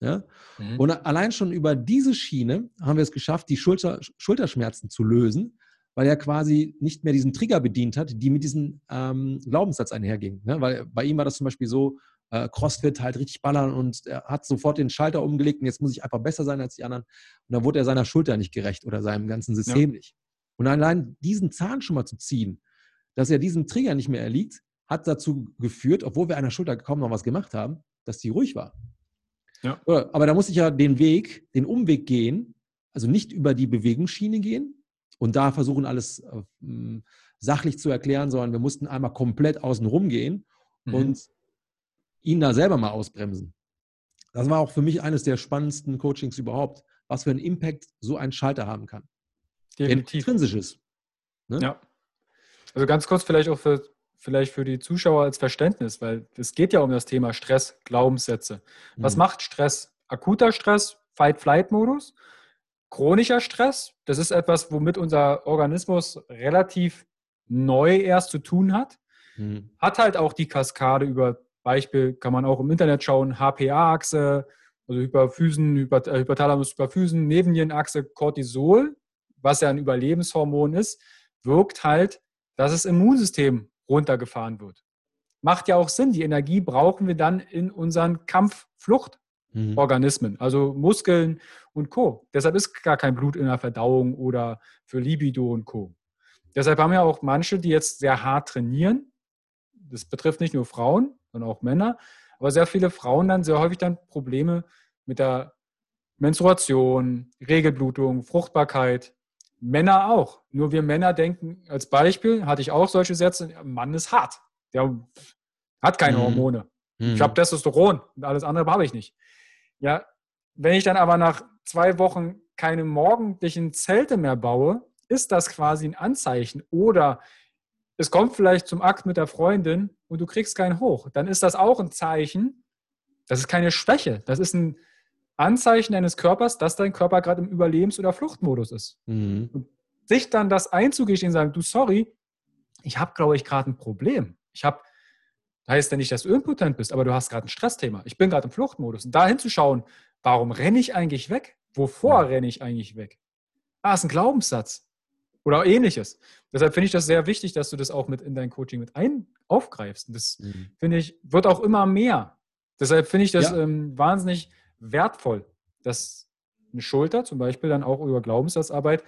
Ja? Mhm. Und allein schon über diese Schiene haben wir es geschafft, die Schulter, Schulterschmerzen zu lösen, weil er quasi nicht mehr diesen Trigger bedient hat, die mit diesem ähm, Glaubenssatz einherging. Ne? Weil bei ihm war das zum Beispiel so, äh, Crossfit halt richtig ballern und er hat sofort den Schalter umgelegt und jetzt muss ich einfach besser sein als die anderen. Und dann wurde er seiner Schulter nicht gerecht oder seinem ganzen System nicht. Und allein diesen Zahn schon mal zu ziehen, dass er diesem Trigger nicht mehr erliegt, hat dazu geführt, obwohl wir an der Schulter kaum noch was gemacht haben, dass die ruhig war. Ja. Aber da muss ich ja den Weg, den Umweg gehen, also nicht über die Bewegungsschiene gehen und da versuchen, alles äh, sachlich zu erklären, sondern wir mussten einmal komplett außen rum gehen Mhm. und ihn da selber mal ausbremsen. Das war auch für mich eines der spannendsten Coachings überhaupt, was für einen Impact so ein Schalter haben kann. Der Definitiv. intrinsisch ist. Ne? Ja. Also ganz kurz vielleicht auch für, vielleicht für die Zuschauer als Verständnis, weil es geht ja um das Thema Stress, Glaubenssätze. Was Mhm. macht Stress? Akuter Stress, Fight-Flight-Modus. Chronischer Stress, das ist etwas, womit unser Organismus relativ neu erst zu tun hat. Mhm. Hat halt auch die Kaskade über, Beispiel kann man auch im Internet schauen, HPA-Achse, also Hyperphysen, Hyper, äh, Hypothalamus, Hyperphysen, Nebennierenachse, Cortisol, was ja ein Überlebenshormon ist, wirkt halt, dass das Immunsystem runtergefahren wird. Macht ja auch Sinn. Die Energie brauchen wir dann in unseren Kampf-Flucht-Organismen, Mhm. also Muskeln und Co. Deshalb ist gar kein Blut in der Verdauung oder für Libido und Co. Deshalb haben ja auch manche, die jetzt sehr hart trainieren. Das betrifft nicht nur Frauen, sondern auch Männer. Aber sehr viele Frauen dann sehr häufig dann Probleme mit der Menstruation, Regelblutung, Fruchtbarkeit. Männer auch. Nur wir Männer denken, als Beispiel hatte ich auch solche Sätze, Mann ist hart. Der hat keine Mhm. Hormone. Ich Mhm. habe Testosteron und alles andere habe ich nicht. Ja, wenn ich dann aber nach zwei Wochen keine morgendlichen Zelte mehr baue, ist das quasi ein Anzeichen. Oder es kommt vielleicht zum Akt mit der Freundin und du kriegst keinen hoch, dann ist das auch ein Zeichen, das ist keine Schwäche, das ist ein Anzeichen deines Körpers, dass dein Körper gerade im Überlebens- oder Fluchtmodus ist. Mhm. Und sich dann das einzugestehen und sagen, du, sorry, ich habe, glaube ich, gerade ein Problem. Ich habe, heißt ja nicht, dass du impotent bist, aber du hast gerade ein Stressthema. Ich bin gerade im Fluchtmodus. Und da hinzuschauen, warum renne ich eigentlich weg? Wovor ja. renne ich eigentlich weg? Ah, ist ein Glaubenssatz oder ähnliches. Deshalb finde ich das sehr wichtig, dass du das auch mit in dein Coaching mit ein aufgreifst. Und das mhm. finde ich, wird auch immer mehr. Deshalb finde ich das ja. ähm, wahnsinnig wertvoll, dass eine Schulter zum Beispiel dann auch über Glaubenssatzarbeit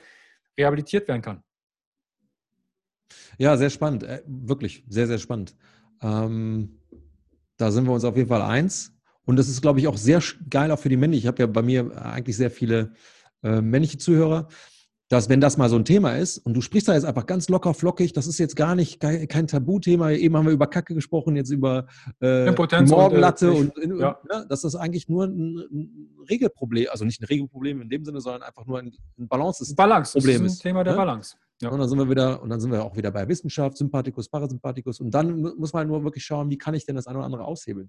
rehabilitiert werden kann. Ja, sehr spannend. Äh, wirklich, sehr, sehr spannend. Ähm, da sind wir uns auf jeden Fall eins. Und das ist, glaube ich, auch sehr geil auch für die Männer. Ich habe ja bei mir eigentlich sehr viele äh, männliche Zuhörer dass wenn das mal so ein Thema ist und du sprichst da jetzt einfach ganz locker flockig, das ist jetzt gar nicht kein, Tabuthema. Eben haben wir über Kacke gesprochen, jetzt über äh, Morgenlatte und, und, und ja. ja. dass das eigentlich nur ein, ein, Regelproblem, also nicht ein Regelproblem in dem Sinne, sondern einfach nur ein, ein Balance Balance, Problem ist. Ein Thema der ne? Balance. Ja. Und dann sind wir wieder, und dann sind wir auch wieder bei Wissenschaft, Sympathikus, Parasympathikus. Und dann muss man nur wirklich schauen, wie kann ich denn das eine oder andere aushebeln.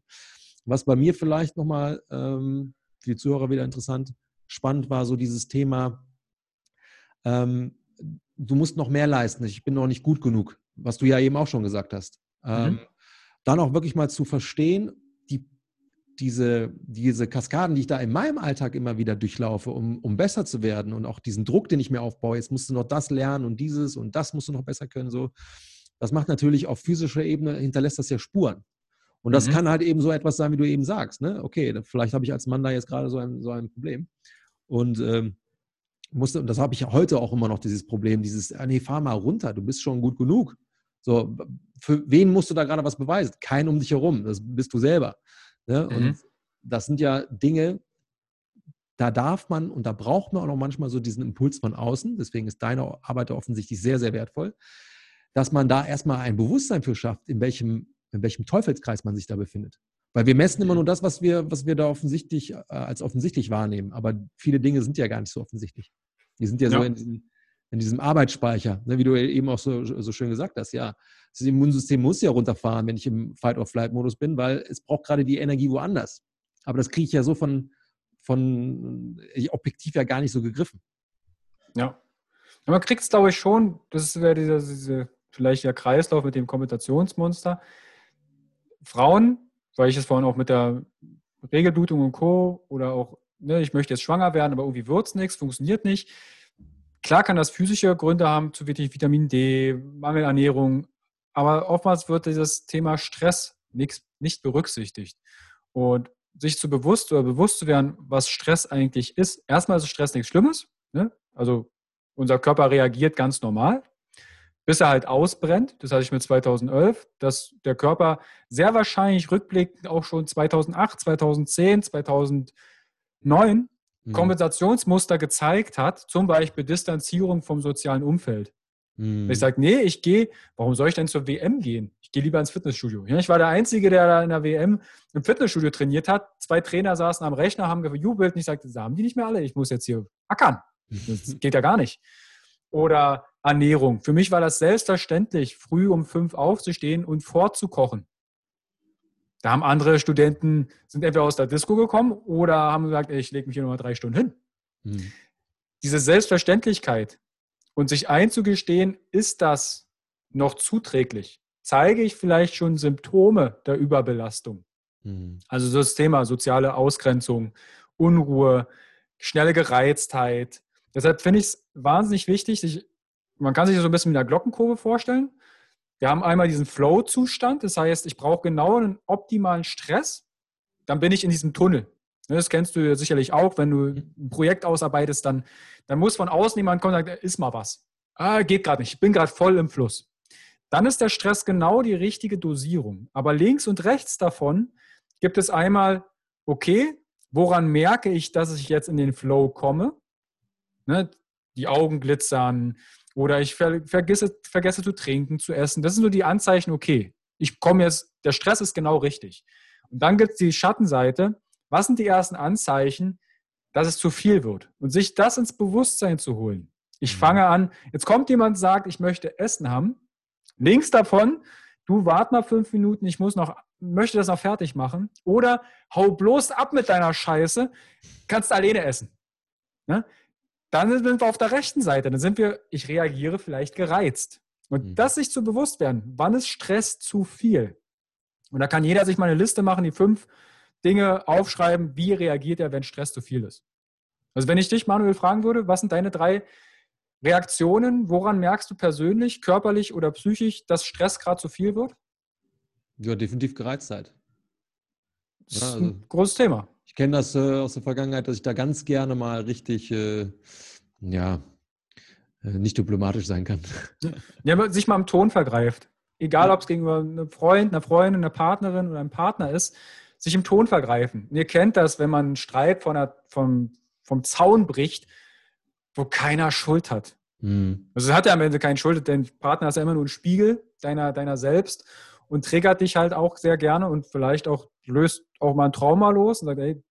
Was bei mir vielleicht nochmal ähm, für die Zuhörer wieder interessant, spannend war, so dieses Thema, ähm, du musst noch mehr leisten, ich bin noch nicht gut genug, was du ja eben auch schon gesagt hast. Ähm, mhm. Dann auch wirklich mal zu verstehen, die, diese, diese Kaskaden, die ich da in meinem Alltag immer wieder durchlaufe, um, um besser zu werden und auch diesen Druck, den ich mir aufbaue, jetzt musst du noch das lernen und dieses und das musst du noch besser können, so. Das macht natürlich auf physischer Ebene, hinterlässt das ja Spuren. Und das mhm. kann halt eben so etwas sein, wie du eben sagst. Ne? Okay, vielleicht habe ich als Mann da jetzt gerade so ein, so ein Problem. Und ähm, musste, und das habe ich heute auch immer noch, dieses Problem, dieses, ah, nee, fahr mal runter, du bist schon gut genug. So, für wen musst du da gerade was beweisen? Kein um dich herum, das bist du selber. Ne? Mhm. Und das sind ja Dinge, da darf man und da braucht man auch noch manchmal so diesen Impuls von außen, deswegen ist deine Arbeit offensichtlich sehr, sehr wertvoll, dass man da erstmal ein Bewusstsein für schafft, in welchem, in welchem Teufelskreis man sich da befindet. Weil wir messen immer nur das, was wir, was wir da offensichtlich äh, als offensichtlich wahrnehmen. Aber viele Dinge sind ja gar nicht so offensichtlich. Die sind ja, ja. so in diesem, in diesem Arbeitsspeicher, ne, wie du eben auch so, so schön gesagt hast. Ja, das Immunsystem muss ja runterfahren, wenn ich im Fight-or-Flight-Modus bin, weil es braucht gerade die Energie woanders. Aber das kriege ich ja so von, von objektiv ja gar nicht so gegriffen. Ja. Aber man kriegt es, glaube ich, schon, das wäre dieser, diese, vielleicht der Kreislauf mit dem Kompensationsmonster. Frauen weil ich es vorhin auch mit der Regelblutung und Co. oder auch, ne, ich möchte jetzt schwanger werden, aber irgendwie wird es nichts, funktioniert nicht. Klar kann das physische Gründe haben, zu wenig Vitamin D, Mangelernährung, aber oftmals wird dieses Thema Stress nicht, nicht berücksichtigt. Und sich zu bewusst oder bewusst zu werden, was Stress eigentlich ist. Erstmal ist Stress nichts Schlimmes. Ne? Also unser Körper reagiert ganz normal bis er halt ausbrennt. Das hatte ich mit 2011, dass der Körper sehr wahrscheinlich rückblickend auch schon 2008, 2010, 2009 mhm. Kompensationsmuster gezeigt hat, zum Beispiel Distanzierung vom sozialen Umfeld. Mhm. Ich sage, nee, ich gehe, warum soll ich denn zur WM gehen? Ich gehe lieber ins Fitnessstudio. Ja, ich war der Einzige, der da in der WM im Fitnessstudio trainiert hat. Zwei Trainer saßen am Rechner, haben gejubelt und ich sagte, haben die nicht mehr alle? Ich muss jetzt hier ackern. Das [LAUGHS] geht ja gar nicht. Oder Ernährung. Für mich war das selbstverständlich, früh um fünf aufzustehen und vorzukochen. Da haben andere Studenten, sind entweder aus der Disco gekommen oder haben gesagt, ey, ich lege mich hier nochmal drei Stunden hin. Hm. Diese Selbstverständlichkeit und sich einzugestehen, ist das noch zuträglich? Zeige ich vielleicht schon Symptome der Überbelastung? Hm. Also das Thema soziale Ausgrenzung, Unruhe, schnelle Gereiztheit. Deshalb finde ich es wahnsinnig wichtig, sich man kann sich das so ein bisschen mit einer Glockenkurve vorstellen. Wir haben einmal diesen Flow-Zustand, das heißt, ich brauche genau einen optimalen Stress, dann bin ich in diesem Tunnel. Ne, das kennst du sicherlich auch, wenn du ein Projekt ausarbeitest, dann, dann muss von außen jemand kommen und sagen, ist mal was. Ah, geht gerade nicht, ich bin gerade voll im Fluss. Dann ist der Stress genau die richtige Dosierung. Aber links und rechts davon gibt es einmal, okay, woran merke ich, dass ich jetzt in den Flow komme? Ne, die Augen glitzern, oder ich ver vergesse, vergesse zu trinken, zu essen. Das sind nur die Anzeichen, okay, ich komme jetzt, der Stress ist genau richtig. Und dann gibt es die Schattenseite. Was sind die ersten Anzeichen, dass es zu viel wird? Und sich das ins Bewusstsein zu holen. Ich mhm. fange an, jetzt kommt jemand, sagt, ich möchte Essen haben. Links davon, du wart mal fünf Minuten, ich muss noch, möchte das noch fertig machen. Oder hau bloß ab mit deiner Scheiße, kannst alleine essen. Ne? Dann sind wir auf der rechten Seite. Dann sind wir, ich reagiere vielleicht gereizt. Und mhm. das sich zu bewusst werden, wann ist Stress zu viel? Und da kann jeder sich mal eine Liste machen, die fünf Dinge aufschreiben, wie reagiert er, wenn Stress zu viel ist. Also wenn ich dich, Manuel, fragen würde, was sind deine drei Reaktionen? Woran merkst du persönlich, körperlich oder psychisch, dass Stress gerade zu viel wird? Ja, definitiv Gereiztheit. Das ist ein also, großes Thema. Ich kenne das äh, aus der Vergangenheit, dass ich da ganz gerne mal richtig, äh, ja, äh, nicht diplomatisch sein kann. [LAUGHS] Ja, sich mal im Ton vergreift. Egal, ob es gegenüber einem Freund, einer Freundin, einer Partnerin oder einem Partner ist, sich im Ton vergreifen. Und ihr kennt das, wenn man einen Streit von einer, vom, vom Zaun bricht, wo keiner Schuld hat. Mhm. Also es hat ja am Ende keine Schuld, dein Partner ist ja immer nur ein Spiegel deiner, deiner selbst und triggert dich halt auch sehr gerne und vielleicht auch löst auch mal ein Trauma los und sagt, ey,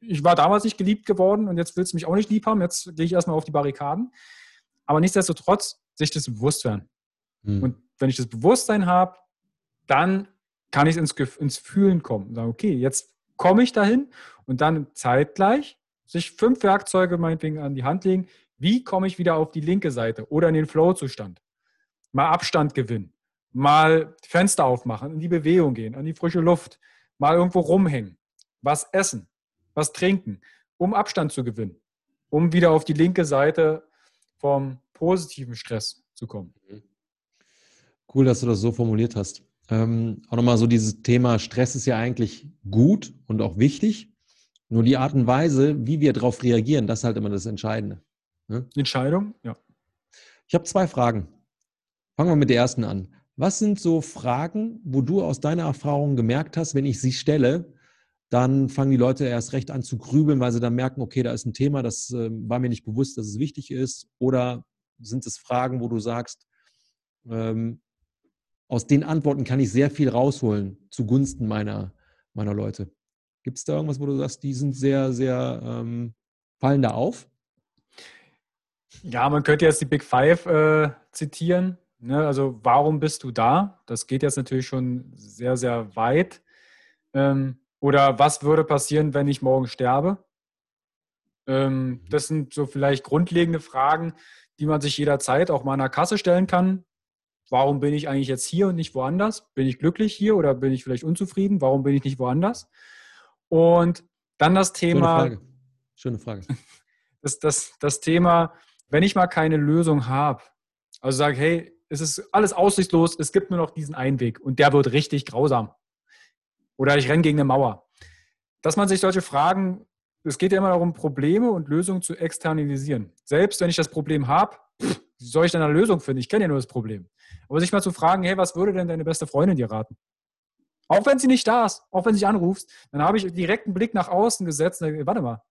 ich war damals nicht geliebt geworden und jetzt willst du mich auch nicht lieb haben, jetzt gehe ich erstmal auf die Barrikaden. Aber nichtsdestotrotz sich das bewusst werden. Mhm. Und wenn ich das Bewusstsein habe, dann kann ich ins, ins Fühlen kommen und sagen, okay, jetzt komme ich dahin und dann zeitgleich sich fünf Werkzeuge meinetwegen an die Hand legen. Wie komme ich wieder auf die linke Seite oder in den Flow-Zustand? Mal Abstand gewinnen, mal Fenster aufmachen, in die Bewegung gehen, an die frische Luft, mal irgendwo rumhängen, was essen, was trinken, um Abstand zu gewinnen, um wieder auf die linke Seite vom positiven Stress zu kommen. Mhm. Cool, dass du das so formuliert hast. Ähm, auch nochmal so dieses Thema Stress ist ja eigentlich gut und auch wichtig. Nur die Art und Weise, wie wir darauf reagieren, das ist halt immer das Entscheidende. Ne? Entscheidung, ja. Ich habe zwei Fragen. Fangen wir mit der ersten an. Was sind so Fragen, wo du aus deiner Erfahrung gemerkt hast, wenn ich sie stelle, dann fangen die Leute erst recht an zu grübeln, weil sie dann merken, okay, da ist ein Thema, das äh, war mir nicht bewusst, dass es wichtig ist. Oder sind es Fragen, wo du sagst, ähm, aus den Antworten kann ich sehr viel rausholen zugunsten meiner, meiner Leute? Gibt es da irgendwas, wo du sagst, die sind sehr, sehr, ähm, fallen da auf? Ja, man könnte jetzt die Big Five äh, zitieren. Ne? Also, warum bist du da? Das geht jetzt natürlich schon sehr, sehr weit. Ähm, oder was würde passieren, wenn ich morgen sterbe? Ähm, das sind so vielleicht grundlegende Fragen, die man sich jederzeit auch mal in der Kasse stellen kann. Warum bin ich eigentlich jetzt hier und nicht woanders? Bin ich glücklich hier oder bin ich vielleicht unzufrieden? Warum bin ich nicht woanders? Und dann das Thema. Schöne Frage. Schöne Frage. [LAUGHS] Das, das, das Thema, wenn ich mal keine Lösung habe, also sage, hey, es ist alles aussichtslos, es gibt nur noch diesen einen Weg und der wird richtig grausam. Oder ich renne gegen eine Mauer. Dass man sich solche Fragen, es geht ja immer darum, Probleme und Lösungen zu externalisieren. Selbst wenn ich das Problem habe, wie soll ich denn eine Lösung finden? Ich kenne ja nur das Problem. Aber sich mal zu fragen, hey, was würde denn deine beste Freundin dir raten? Auch wenn sie nicht da ist, auch wenn sie anrufst, dann habe ich direkt einen Blick nach außen gesetzt und denke, warte mal,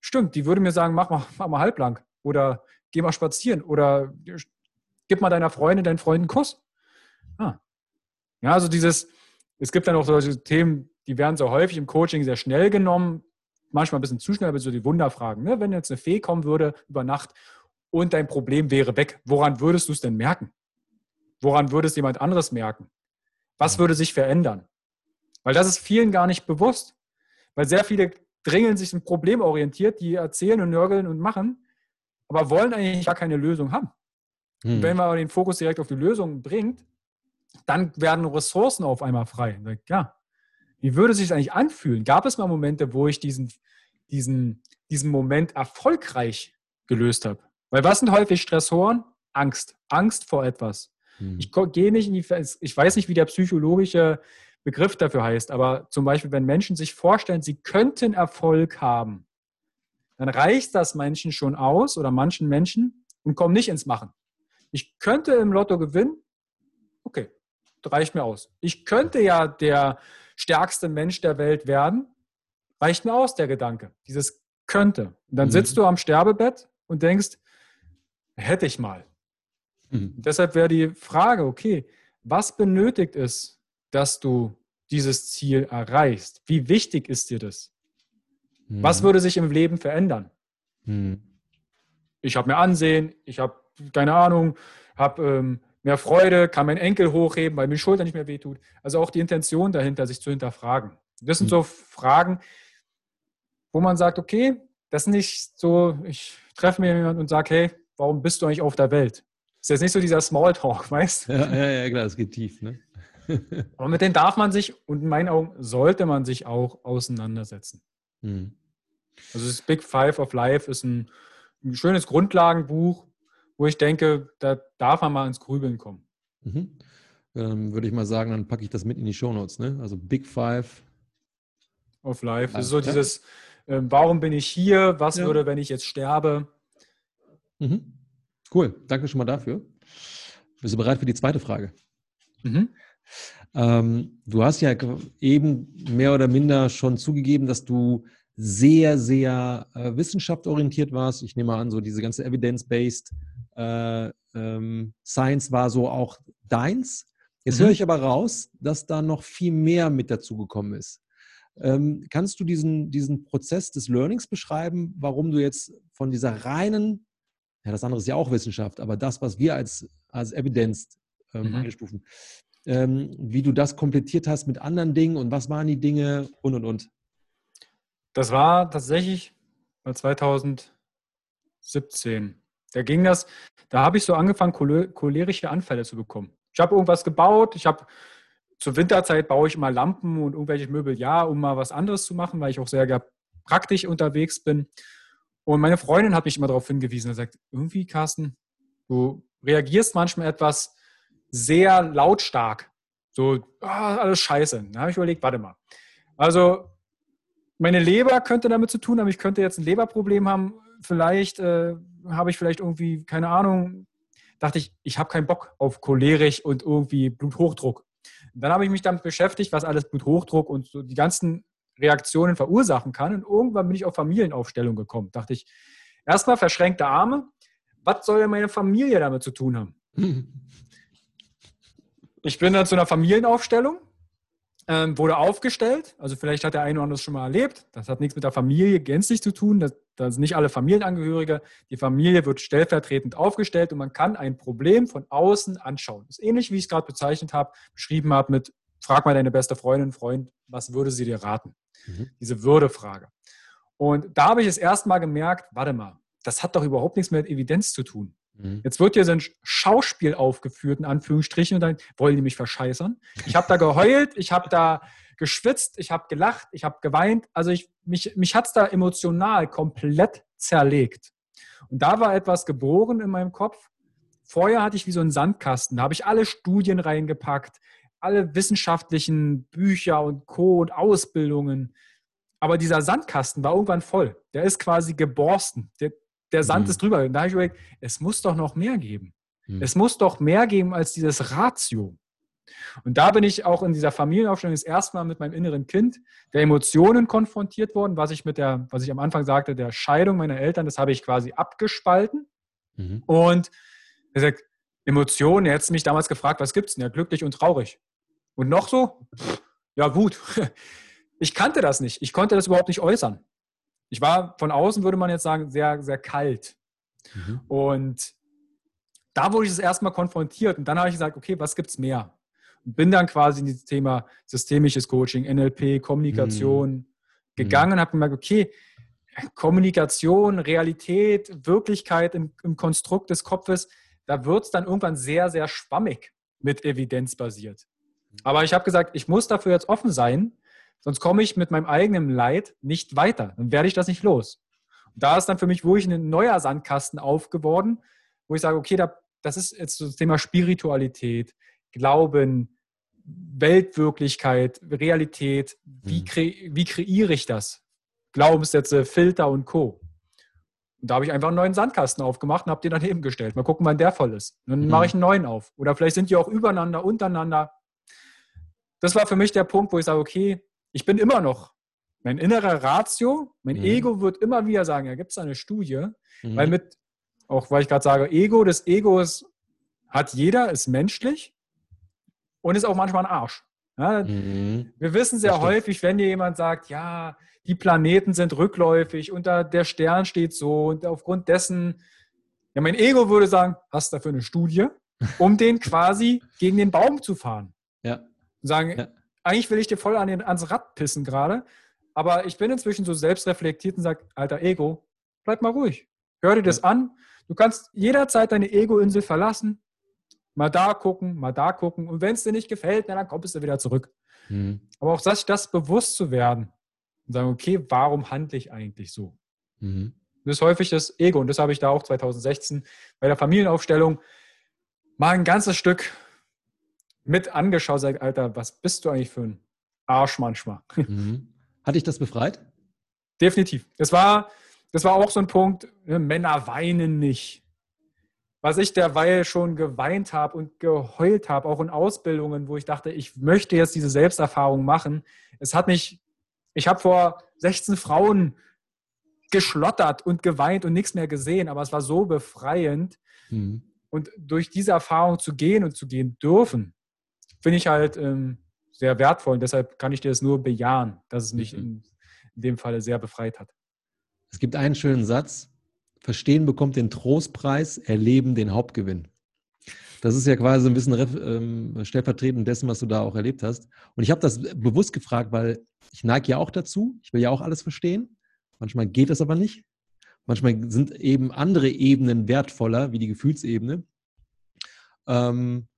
stimmt, die würde mir sagen, mach mal, mach mal halblang oder geh mal spazieren oder gib mal deiner Freundin, deinen Freunden Kuss. Ah. Ja, also dieses, es gibt dann auch solche Themen, die werden so häufig im Coaching sehr schnell genommen, manchmal ein bisschen zu schnell, aber so die Wunderfragen. Ne? Wenn jetzt eine Fee kommen würde über Nacht und dein Problem wäre weg, woran würdest du es denn merken? Woran würde es jemand anderes merken? Was würde sich verändern? Weil das ist vielen gar nicht bewusst. Weil sehr viele dringeln sich ein Problem orientiert, die erzählen und nörgeln und machen, aber wollen eigentlich gar keine Lösung haben. Hm. Wenn man den Fokus direkt auf die Lösung bringt, dann werden Ressourcen auf einmal frei. Ja, wie würde es sich eigentlich anfühlen? Gab es mal Momente, wo ich diesen, diesen, diesen Moment erfolgreich gelöst habe? Weil was sind häufig Stressoren? Angst. Angst vor etwas. Hm. Ich gehe nicht in die, ich weiß nicht, wie der psychologische Begriff dafür heißt, aber zum Beispiel, wenn Menschen sich vorstellen, sie könnten Erfolg haben, dann reicht das Menschen schon aus oder manchen Menschen und kommen nicht ins Machen. Ich könnte im Lotto gewinnen, okay, reicht mir aus. Ich könnte ja der stärkste Mensch der Welt werden, reicht mir aus, der Gedanke. Dieses könnte. Und dann mhm. sitzt du am Sterbebett und denkst, hätte ich mal. Mhm. Deshalb wäre die Frage, okay, was benötigt es, dass du dieses Ziel erreichst? Wie wichtig ist dir das? Mhm. Was würde sich im Leben verändern? Mhm. Ich habe mir Ansehen, ich habe, keine Ahnung, habe ähm, mehr Freude, kann mein Enkel hochheben, weil mir die Schulter nicht mehr wehtut. Also auch die Intention dahinter, sich zu hinterfragen. Das sind mhm. so Fragen, wo man sagt, okay, das ist nicht so, ich treffe mir jemanden und sage, hey, warum bist du eigentlich auf der Welt? Das ist jetzt nicht so dieser Smalltalk, [LAUGHS] weißt du? Ja, ja, ja, klar, es geht tief, ne? [LAUGHS] Aber mit denen darf man sich und in meinen Augen sollte man sich auch auseinandersetzen. Mhm. Also das Big Five of Life ist ein, ein, schönes Grundlagenbuch, wo ich denke, da darf man mal ins Grübeln kommen. Mhm. Dann würde ich mal sagen, dann packe ich das mit in die Shownotes. Ne? Also Big Five of Life. Das ist so dieses, äh, warum bin ich hier? Was ja. würde, wenn ich jetzt sterbe? Mhm. Cool, danke schon mal dafür. Bist du bereit für die zweite Frage? Mhm. Ähm, du hast ja eben mehr oder minder schon zugegeben, dass du sehr, sehr äh, wissenschaftsorientiert warst. Ich nehme mal an, so diese ganze Evidence-Based äh, ähm, Science war so auch deins. Jetzt mhm. höre ich aber raus, dass da noch viel mehr mit dazu gekommen ist. Ähm, kannst du diesen, diesen Prozess des Learnings beschreiben, warum du jetzt von dieser reinen, ja, das andere ist ja auch Wissenschaft, aber das, was wir als, als Evidenz ähm, mhm. einstufen, ähm, wie du das komplettiert hast mit anderen Dingen und was waren die Dinge und und und? Das war tatsächlich 2017. Da ging das, da habe ich so angefangen, cholerische Anfälle zu bekommen. Ich habe irgendwas gebaut, ich habe zur Winterzeit baue ich immer Lampen und irgendwelche Möbel, ja, um mal was anderes zu machen, weil ich auch sehr praktisch unterwegs bin. Und meine Freundin hat mich immer darauf hingewiesen. Er sagt, irgendwie, Carsten, du reagierst manchmal etwas sehr lautstark. So, oh, alles scheiße. Da habe ich überlegt, warte mal. Also, meine Leber könnte damit zu tun haben, ich könnte jetzt ein Leberproblem haben. Vielleicht äh, habe ich vielleicht irgendwie, keine Ahnung, dachte ich, ich habe keinen Bock auf cholerisch und irgendwie Bluthochdruck. Dann habe ich mich damit beschäftigt, was alles Bluthochdruck und so die ganzen Reaktionen verursachen kann. Und irgendwann bin ich auf Familienaufstellung gekommen. Dachte ich, erstmal verschränkte Arme. Was soll denn meine Familie damit zu tun haben? [LAUGHS] Ich bin dann zu einer Familienaufstellung, ähm, wurde aufgestellt. Also vielleicht hat der eine oder andere schon mal erlebt. Das hat nichts mit der Familie gänzlich zu tun. Das, das sind nicht alle Familienangehörige. Die Familie wird stellvertretend aufgestellt und man kann ein Problem von außen anschauen. Das ist ähnlich, wie ich es gerade bezeichnet habe, beschrieben habe mit Frag mal deine beste Freundin, Freund, was würde sie dir raten? Mhm. Diese Würdefrage. Und da habe ich es erst mal gemerkt, warte mal, das hat doch überhaupt nichts mit Evidenz zu tun. Mhm. Jetzt wird hier so ein Schauspiel aufgeführt, in Anführungsstrichen, und dann wollen die mich verscheißern. Ich habe da geheult, ich habe da geschwitzt, ich habe gelacht, ich habe geweint. Also ich, mich, mich hat es da emotional komplett zerlegt. Und da war etwas geboren in meinem Kopf. Vorher hatte ich wie so einen Sandkasten. Da habe ich alle Studien reingepackt, alle wissenschaftlichen Bücher und Co. und Ausbildungen. Aber dieser Sandkasten war irgendwann voll. Der ist quasi geborsten. Der, der Sand mhm. ist drüber. Und da habe ich überlegt, es muss doch noch mehr geben. Mhm. Es muss doch mehr geben als dieses Ratio. Und da bin ich auch in dieser Familienaufstellung das erste Mal mit meinem inneren Kind der Emotionen konfrontiert worden, was ich mit der, was ich am Anfang sagte, der Scheidung meiner Eltern, das habe ich quasi abgespalten. Mhm. Und er sagt, Emotionen, er hat mich damals gefragt, was gibt es denn? Ja, glücklich und traurig. Und noch so? Ja, Wut. [LAUGHS] Ich kannte das nicht. Ich konnte das überhaupt nicht äußern. Ich war von außen, würde man jetzt sagen, sehr, sehr kalt. Mhm. Und da wurde ich das erstmal konfrontiert und dann habe ich gesagt, okay, was gibt es mehr? Und bin dann quasi in das Thema systemisches Coaching, NLP, Kommunikation mhm. gegangen und habe gemerkt, okay, Kommunikation, Realität, Wirklichkeit im, im Konstrukt des Kopfes, da wird es dann irgendwann sehr, sehr schwammig mit evidenzbasiert. Aber ich habe gesagt, ich muss dafür jetzt offen sein, Sonst komme ich mit meinem eigenen Leid nicht weiter. Dann werde ich das nicht los. Und da ist dann für mich wirklich ein neuer Sandkasten aufgeworden, wo ich sage, okay, da, das ist jetzt das Thema Spiritualität, Glauben, Weltwirklichkeit, Realität. Wie, mhm. kre wie kreiere ich das? Glaubenssätze, Filter und Co. Und da habe ich einfach einen neuen Sandkasten aufgemacht und habe den daneben gestellt. Mal gucken, wann der voll ist. Und dann mhm. mache ich einen neuen auf. Oder vielleicht sind die auch übereinander, untereinander. Das war für mich der Punkt, wo ich sage, okay, ich bin immer noch mein innerer Ratio, mein mhm. Ego wird immer wieder sagen, ja, gibt es eine Studie, mhm. weil mit, auch weil ich gerade sage, Ego, das Ego ist, hat jeder, ist menschlich und ist auch manchmal ein Arsch. Ja, mhm. Wir wissen sehr häufig, wenn dir jemand sagt, ja, die Planeten sind rückläufig und da, der Stern steht so und aufgrund dessen, ja, mein Ego würde sagen, hast du dafür eine Studie? um den quasi gegen den Baum zu fahren. Ja. Und sagen, Ja. Eigentlich will ich dir voll an den, ans Rad pissen gerade, aber ich bin inzwischen so selbstreflektiert und sage, alter Ego, bleib mal ruhig. Hör dir das an. Du kannst jederzeit deine Ego-Insel verlassen, mal da gucken, mal da gucken. Und wenn es dir nicht gefällt, na, dann kommst du wieder zurück. Mhm. Aber auch das, das bewusst zu werden und sagen, okay, warum handle ich eigentlich so? Mhm. Das ist häufig das Ego. Und das habe ich da auch 2016 bei der Familienaufstellung mal ein ganzes Stück mit angeschaut. Sag, Alter, was bist du eigentlich für ein Arsch manchmal? [LAUGHS] Mhm. Hat dich das befreit? Definitiv. Das war, das war auch so ein Punkt, ne, Männer weinen nicht. Was ich derweil schon geweint habe und geheult habe, auch in Ausbildungen, wo ich dachte, ich möchte jetzt diese Selbsterfahrung machen. Es hat mich, ich habe vor 16 Frauen geschlottert und geweint und nichts mehr gesehen, aber es war so befreiend. Mhm. Und durch diese Erfahrung zu gehen und zu gehen dürfen, finde ich halt ähm, sehr wertvoll. Und deshalb kann ich dir das nur bejahen, dass es mich Mhm. in, in dem Falle sehr befreit hat. Es gibt einen schönen Satz. Verstehen bekommt den Trostpreis, erleben den Hauptgewinn. Das ist ja quasi ein bisschen ähm, stellvertretend dessen, was du da auch erlebt hast. Und ich habe das bewusst gefragt, weil ich neige ja auch dazu. Ich will ja auch alles verstehen. Manchmal geht das aber nicht. Manchmal sind eben andere Ebenen wertvoller, wie die Gefühlsebene. Ähm,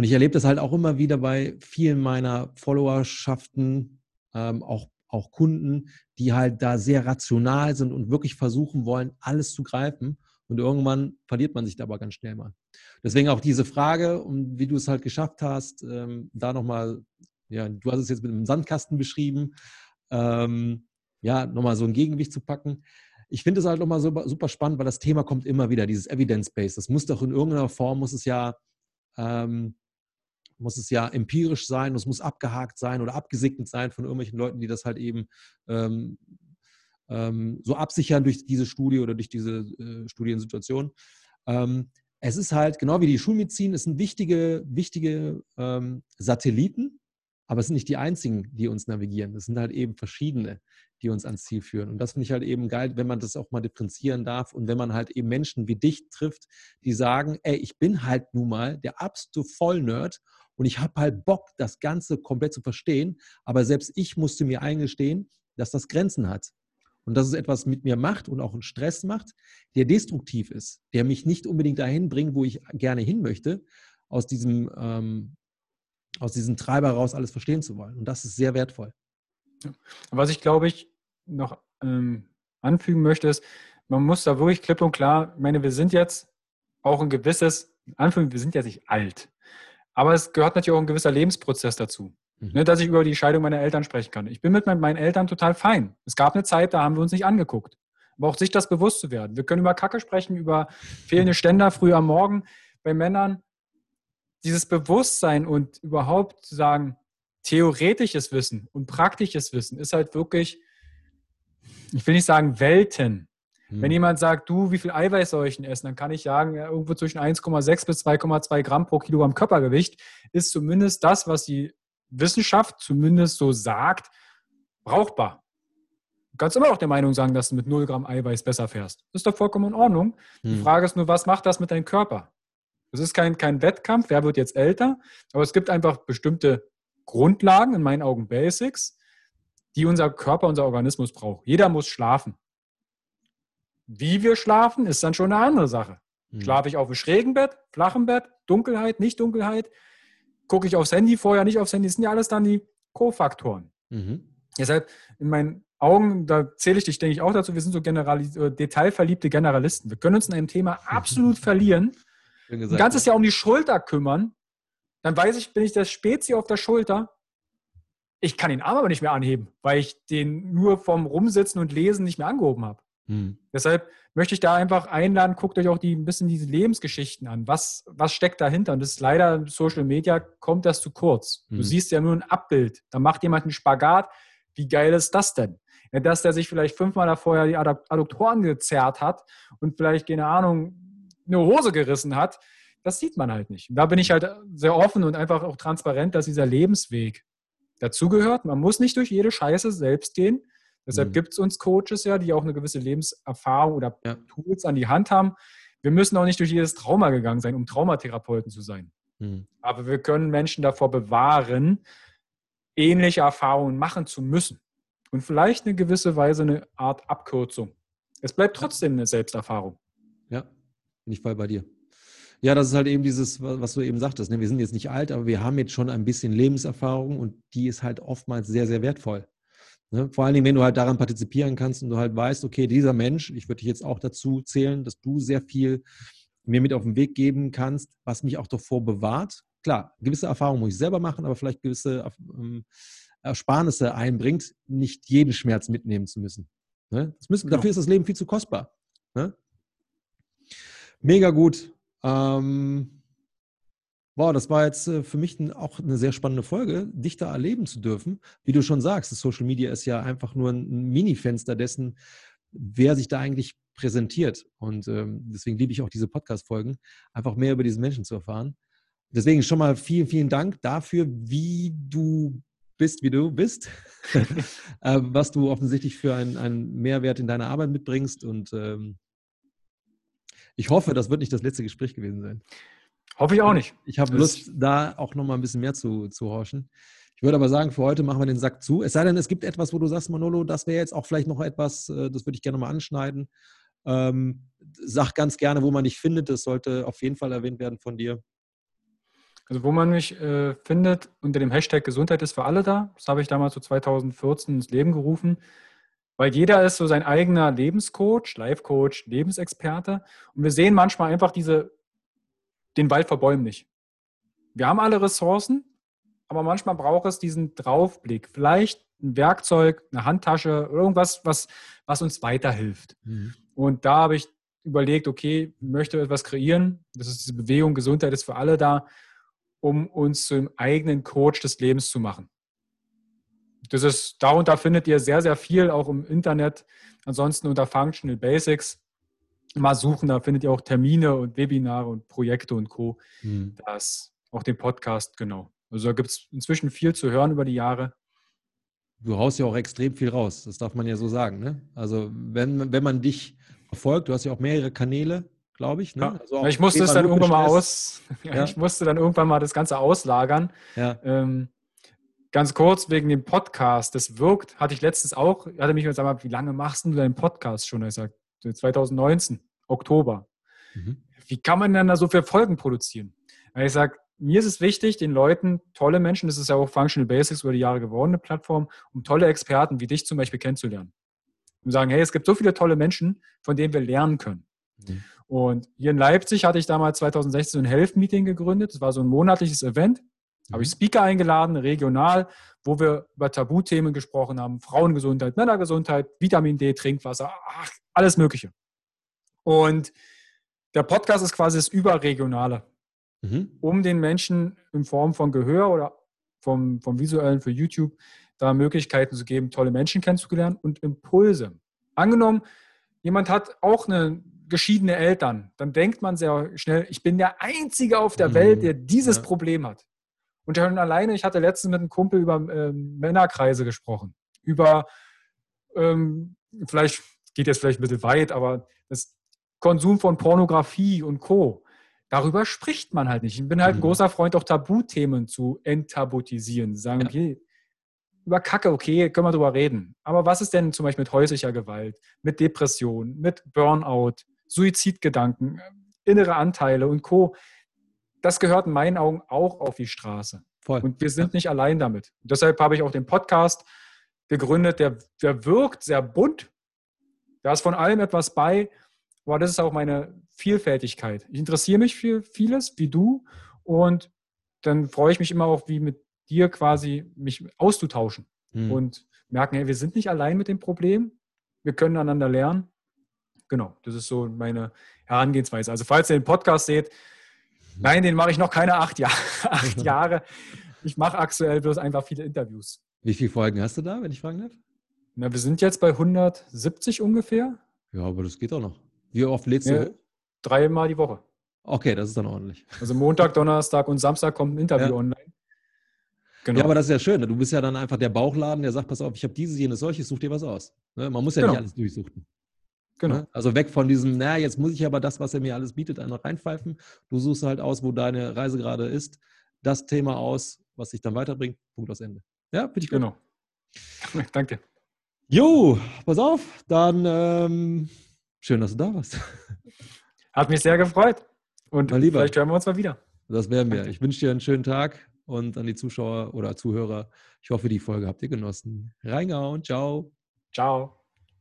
und ich erlebe das halt auch immer wieder bei vielen meiner Followerschaften, ähm, auch, auch Kunden, die halt da sehr rational sind und wirklich versuchen wollen, alles zu greifen. Und irgendwann verliert man sich da aber ganz schnell mal. Deswegen auch diese Frage, und wie du es halt geschafft hast, ähm, da nochmal, ja, du hast es jetzt mit einem Sandkasten beschrieben, ähm, ja, nochmal so ein Gegengewicht zu packen. Ich finde es halt nochmal super, super spannend, weil das Thema kommt immer wieder, dieses Evidence-Based. Das muss doch in irgendeiner Form, muss es ja, ähm, muss es ja empirisch sein, es muss abgehakt sein oder abgesegnet sein von irgendwelchen Leuten, die das halt eben ähm, ähm, so absichern durch diese Studie oder durch diese äh, Studiensituation. Ähm, es ist halt, genau wie die Schulmedizin, es sind wichtige, wichtige ähm, Satelliten, aber es sind nicht die einzigen, die uns navigieren. Es sind halt eben verschiedene, die uns ans Ziel führen. Und das finde ich halt eben geil, wenn man das auch mal differenzieren darf und wenn man halt eben Menschen wie dich trifft, die sagen, ey, ich bin halt nun mal der absolute Vollnerd und ich habe halt Bock, das Ganze komplett zu verstehen, aber selbst ich musste mir eingestehen, dass das Grenzen hat. Und dass es etwas mit mir macht und auch einen Stress macht, der destruktiv ist, der mich nicht unbedingt dahin bringt, wo ich gerne hin möchte, aus diesem, ähm, aus diesem Treiber raus alles verstehen zu wollen. Und das ist sehr wertvoll. Was ich glaube ich noch ähm, anfügen möchte, ist, man muss da wirklich klipp und klar, ich meine, wir sind jetzt auch ein gewisses, Anführungszeichen, wir sind ja nicht alt, aber es gehört natürlich auch ein gewisser Lebensprozess dazu. Mhm. Ne, dass ich über die Scheidung meiner Eltern sprechen kann. Ich bin mit meinen Eltern total fein. Es gab eine Zeit, da haben wir uns nicht angeguckt. Aber auch sich das bewusst zu werden. Wir können über Kacke sprechen, über fehlende Ständer früh am Morgen bei Männern. Dieses Bewusstsein und überhaupt zu sagen, theoretisches Wissen und praktisches Wissen ist halt wirklich, ich will nicht sagen Welten. Mhm. Wenn jemand sagt, du, wie viel Eiweiß soll ich denn essen, dann kann ich sagen, ja, irgendwo zwischen 1,6 bis 2,2 Gramm pro Kilogramm Körpergewicht ist zumindest das, was die Wissenschaft zumindest so sagt, brauchbar. Du kannst immer noch der Meinung sagen, dass du mit 0 Gramm Eiweiß besser fährst. Das ist doch vollkommen in Ordnung. Die Mhm. Frage ist nur, was macht das mit deinem Körper? Das ist kein, kein Wettkampf, wer wird jetzt älter, aber es gibt einfach bestimmte Grundlagen, in meinen Augen Basics, die unser Körper, unser Organismus braucht. Jeder muss schlafen. Wie wir schlafen, ist dann schon eine andere Sache. Mhm. Schlafe ich auf dem schrägen Bett, flachem Bett, Dunkelheit, nicht Dunkelheit? Gucke ich aufs Handy vorher, nicht aufs Handy? Das sind ja alles dann die Co-Faktoren. Mhm. Deshalb in meinen Augen, da zähle ich dich, denke ich, auch dazu, wir sind so Generalis äh, detailverliebte Generalisten. Wir können uns in einem Thema [LAUGHS] absolut verlieren, Schön ein gesagt, ganzes ja. Jahr um die Schulter kümmern, dann weiß ich, bin ich der Spezi auf der Schulter. Ich kann den Arm aber nicht mehr anheben, weil ich den nur vom Rumsitzen und Lesen nicht mehr angehoben habe. Mhm. Deshalb möchte ich da einfach einladen, guckt euch auch die, ein bisschen diese Lebensgeschichten an. Was, was steckt dahinter? Und das ist leider in Social Media, kommt das zu kurz. Du Mhm. siehst ja nur ein Abbild. Da macht jemand einen Spagat. Wie geil ist das denn? Ja, dass der sich vielleicht fünfmal da vorher die Addukt- Adduktoren gezerrt hat und vielleicht, keine Ahnung, eine Hose gerissen hat, das sieht man halt nicht. Und da bin ich halt sehr offen und einfach auch transparent, dass dieser Lebensweg dazugehört. Man muss nicht durch jede Scheiße selbst gehen. Deshalb Mhm. gibt es uns Coaches ja, die auch eine gewisse Lebenserfahrung oder Ja. Tools an die Hand haben. Wir müssen auch nicht durch jedes Trauma gegangen sein, um Traumatherapeuten zu sein. Mhm. Aber wir können Menschen davor bewahren, ähnliche Erfahrungen machen zu müssen. Und vielleicht eine gewisse Weise eine Art Abkürzung. Es bleibt trotzdem eine Selbsterfahrung. Ja, bin ich voll bei dir. Ja, das ist halt eben dieses, was du eben sagtest. Ne? Wir sind jetzt nicht alt, aber wir haben jetzt schon ein bisschen Lebenserfahrung und die ist halt oftmals sehr, sehr wertvoll. Ne? Vor allen Dingen, wenn du halt daran partizipieren kannst und du halt weißt, okay, dieser Mensch, ich würde dich jetzt auch dazu zählen, dass du sehr viel mir mit auf den Weg geben kannst, was mich auch davor bewahrt. Klar, gewisse Erfahrungen muss ich selber machen, aber vielleicht gewisse ähm, Ersparnisse einbringt, nicht jeden Schmerz mitnehmen zu müssen. Ne? Müssen genau. Dafür ist das Leben viel zu kostbar. Ne? Mega gut. Ähm, wow, das war jetzt äh, für mich auch eine sehr spannende Folge, dich da erleben zu dürfen. Wie du schon sagst, das Social Media ist ja einfach nur ein Mini-Fenster dessen, wer sich da eigentlich präsentiert. Und ähm, deswegen liebe ich auch diese Podcast-Folgen, einfach mehr über diesen Menschen zu erfahren. Deswegen schon mal vielen, vielen Dank dafür, wie du bist, wie du bist, [LAUGHS] äh, was du offensichtlich für einen, einen Mehrwert in deiner Arbeit mitbringst. Und ähm, ich hoffe, das wird nicht das letzte Gespräch gewesen sein. Hoffe ich auch nicht. Ich habe Lust, da auch noch mal ein bisschen mehr zu, zu horchen. Ich würde aber sagen, für heute machen wir den Sack zu. Es sei denn, es gibt etwas, wo du sagst, Manolo, das wäre jetzt auch vielleicht noch etwas, äh, das würde ich gerne mal anschneiden. Ähm, sag ganz gerne, wo man dich findet. Das sollte auf jeden Fall erwähnt werden von dir. Also wo man mich äh, findet, unter dem Hashtag Gesundheit ist für alle da. Das habe ich damals so 2014 ins Leben gerufen, weil jeder ist so sein eigener Lebenscoach, Life-Coach, Lebensexperte. Und wir sehen manchmal einfach diese, den Wald verbäumen nicht. Wir haben alle Ressourcen, aber manchmal braucht es diesen Draufblick. Vielleicht ein Werkzeug, eine Handtasche, irgendwas, was, was uns weiterhilft. Mhm. Und da habe ich überlegt, okay, ich möchte etwas kreieren. Das ist diese Bewegung, Gesundheit ist für alle da um uns zum eigenen Coach des Lebens zu machen. Das ist, darunter findet ihr sehr, sehr viel auch im Internet. Ansonsten unter Functional Basics mal suchen, da findet ihr auch Termine und Webinare und Projekte und Co. Mhm. Das, auch den Podcast, genau. Also da gibt es inzwischen viel zu hören über die Jahre. Du haust ja auch extrem viel raus, das darf man ja so sagen. Ne? Also wenn, wenn man dich verfolgt, du hast ja auch mehrere Kanäle, glaube ich. Ne? Ja. Also ich musste es dann irgendwann mal aus, [LAUGHS] ja. ich musste dann irgendwann mal das Ganze auslagern. Ja. Ähm, ganz kurz wegen dem Podcast. Das wirkt, hatte ich letztens auch, hatte mich gesagt, wie lange machst du deinen Podcast schon? Ich sage, 2019, Oktober. Mhm. Wie kann man denn da so viele Folgen produzieren? Ich sage, mir ist es wichtig, den Leuten, tolle Menschen, das ist ja auch Functional Basics über die Jahre geworden, eine Plattform, um tolle Experten wie dich zum Beispiel kennenzulernen. Und sagen, hey, es gibt so viele tolle Menschen, von denen wir lernen können. Mhm. Und hier in Leipzig hatte ich damals 2016 ein Health-Meeting gegründet. Das war so ein monatliches Event. Da habe ich mhm. Speaker eingeladen, regional, wo wir über Tabuthemen gesprochen haben. Frauengesundheit, Männergesundheit, Vitamin D, Trinkwasser, ach, alles Mögliche. Und der Podcast ist quasi das Überregionale, mhm. um den Menschen in Form von Gehör oder vom, vom Visuellen für YouTube da Möglichkeiten zu geben, tolle Menschen kennenzulernen und Impulse. Angenommen, jemand hat auch eine geschiedene Eltern, dann denkt man sehr schnell, ich bin der Einzige auf der mhm. Welt, der dieses ja. Problem hat. Und schon alleine, ich hatte letztens mit einem Kumpel über ähm, Männerkreise gesprochen, über, ähm, vielleicht geht jetzt vielleicht ein bisschen weit, aber das Konsum von Pornografie und Co. Darüber spricht man halt nicht. Ich bin halt ein mhm. großer Freund, auch Tabuthemen zu enttabuisieren. Sagen, ja. okay, über Kacke, okay, können wir drüber reden. Aber was ist denn zum Beispiel mit häuslicher Gewalt, mit Depression, mit Burnout, Suizidgedanken, innere Anteile und Co. Das gehört in meinen Augen auch auf die Straße. Voll. Und wir sind nicht allein damit. Und deshalb habe ich auch den Podcast gegründet, der, der wirkt sehr bunt. Da ist von allem etwas bei, aber das ist auch meine Vielfältigkeit. Ich interessiere mich für vieles, wie du, und dann freue ich mich immer auch, wie mit dir quasi mich auszutauschen hm. und merken, hey, wir sind nicht allein mit dem Problem, wir können einander lernen Genau, das ist so meine Herangehensweise. Also falls ihr den Podcast seht, nein, den mache ich noch keine acht, Jahr, [LAUGHS] acht [LAUGHS] Jahre. Ich mache aktuell bloß einfach viele Interviews. Wie viele Folgen hast du da, wenn ich fragen darf? Na, wir sind jetzt bei 170 ungefähr. Ja, aber das geht auch noch. Wie oft lädst du ja? Dreimal die Woche. Okay, das ist dann ordentlich. Also Montag, Donnerstag und Samstag kommt ein Interview ja. online. Genau. Ja, aber das ist ja schön. Du bist ja dann einfach der Bauchladen, der sagt, pass auf, ich habe dieses, jenes, solches, such dir was aus. Ne? Man muss ja genau. nicht alles durchsuchen. Genau. Ne? Also weg von diesem, naja, jetzt muss ich aber das, was er mir alles bietet, einfach reinpfeifen. Du suchst halt aus, wo deine Reise gerade ist, das Thema aus, was dich dann weiterbringt. Punkt aus Ende. Ja, bitte ich Genau. [LAUGHS] Danke. Jo, pass auf, dann ähm, schön, dass du da warst. [LAUGHS] Hat mich sehr gefreut. Und vielleicht hören wir uns mal wieder. Das werden wir. Ich wünsche dir einen schönen Tag und an die Zuschauer oder Zuhörer. Ich hoffe, die Folge habt ihr genossen. Reingehauen. Ciao. Ciao.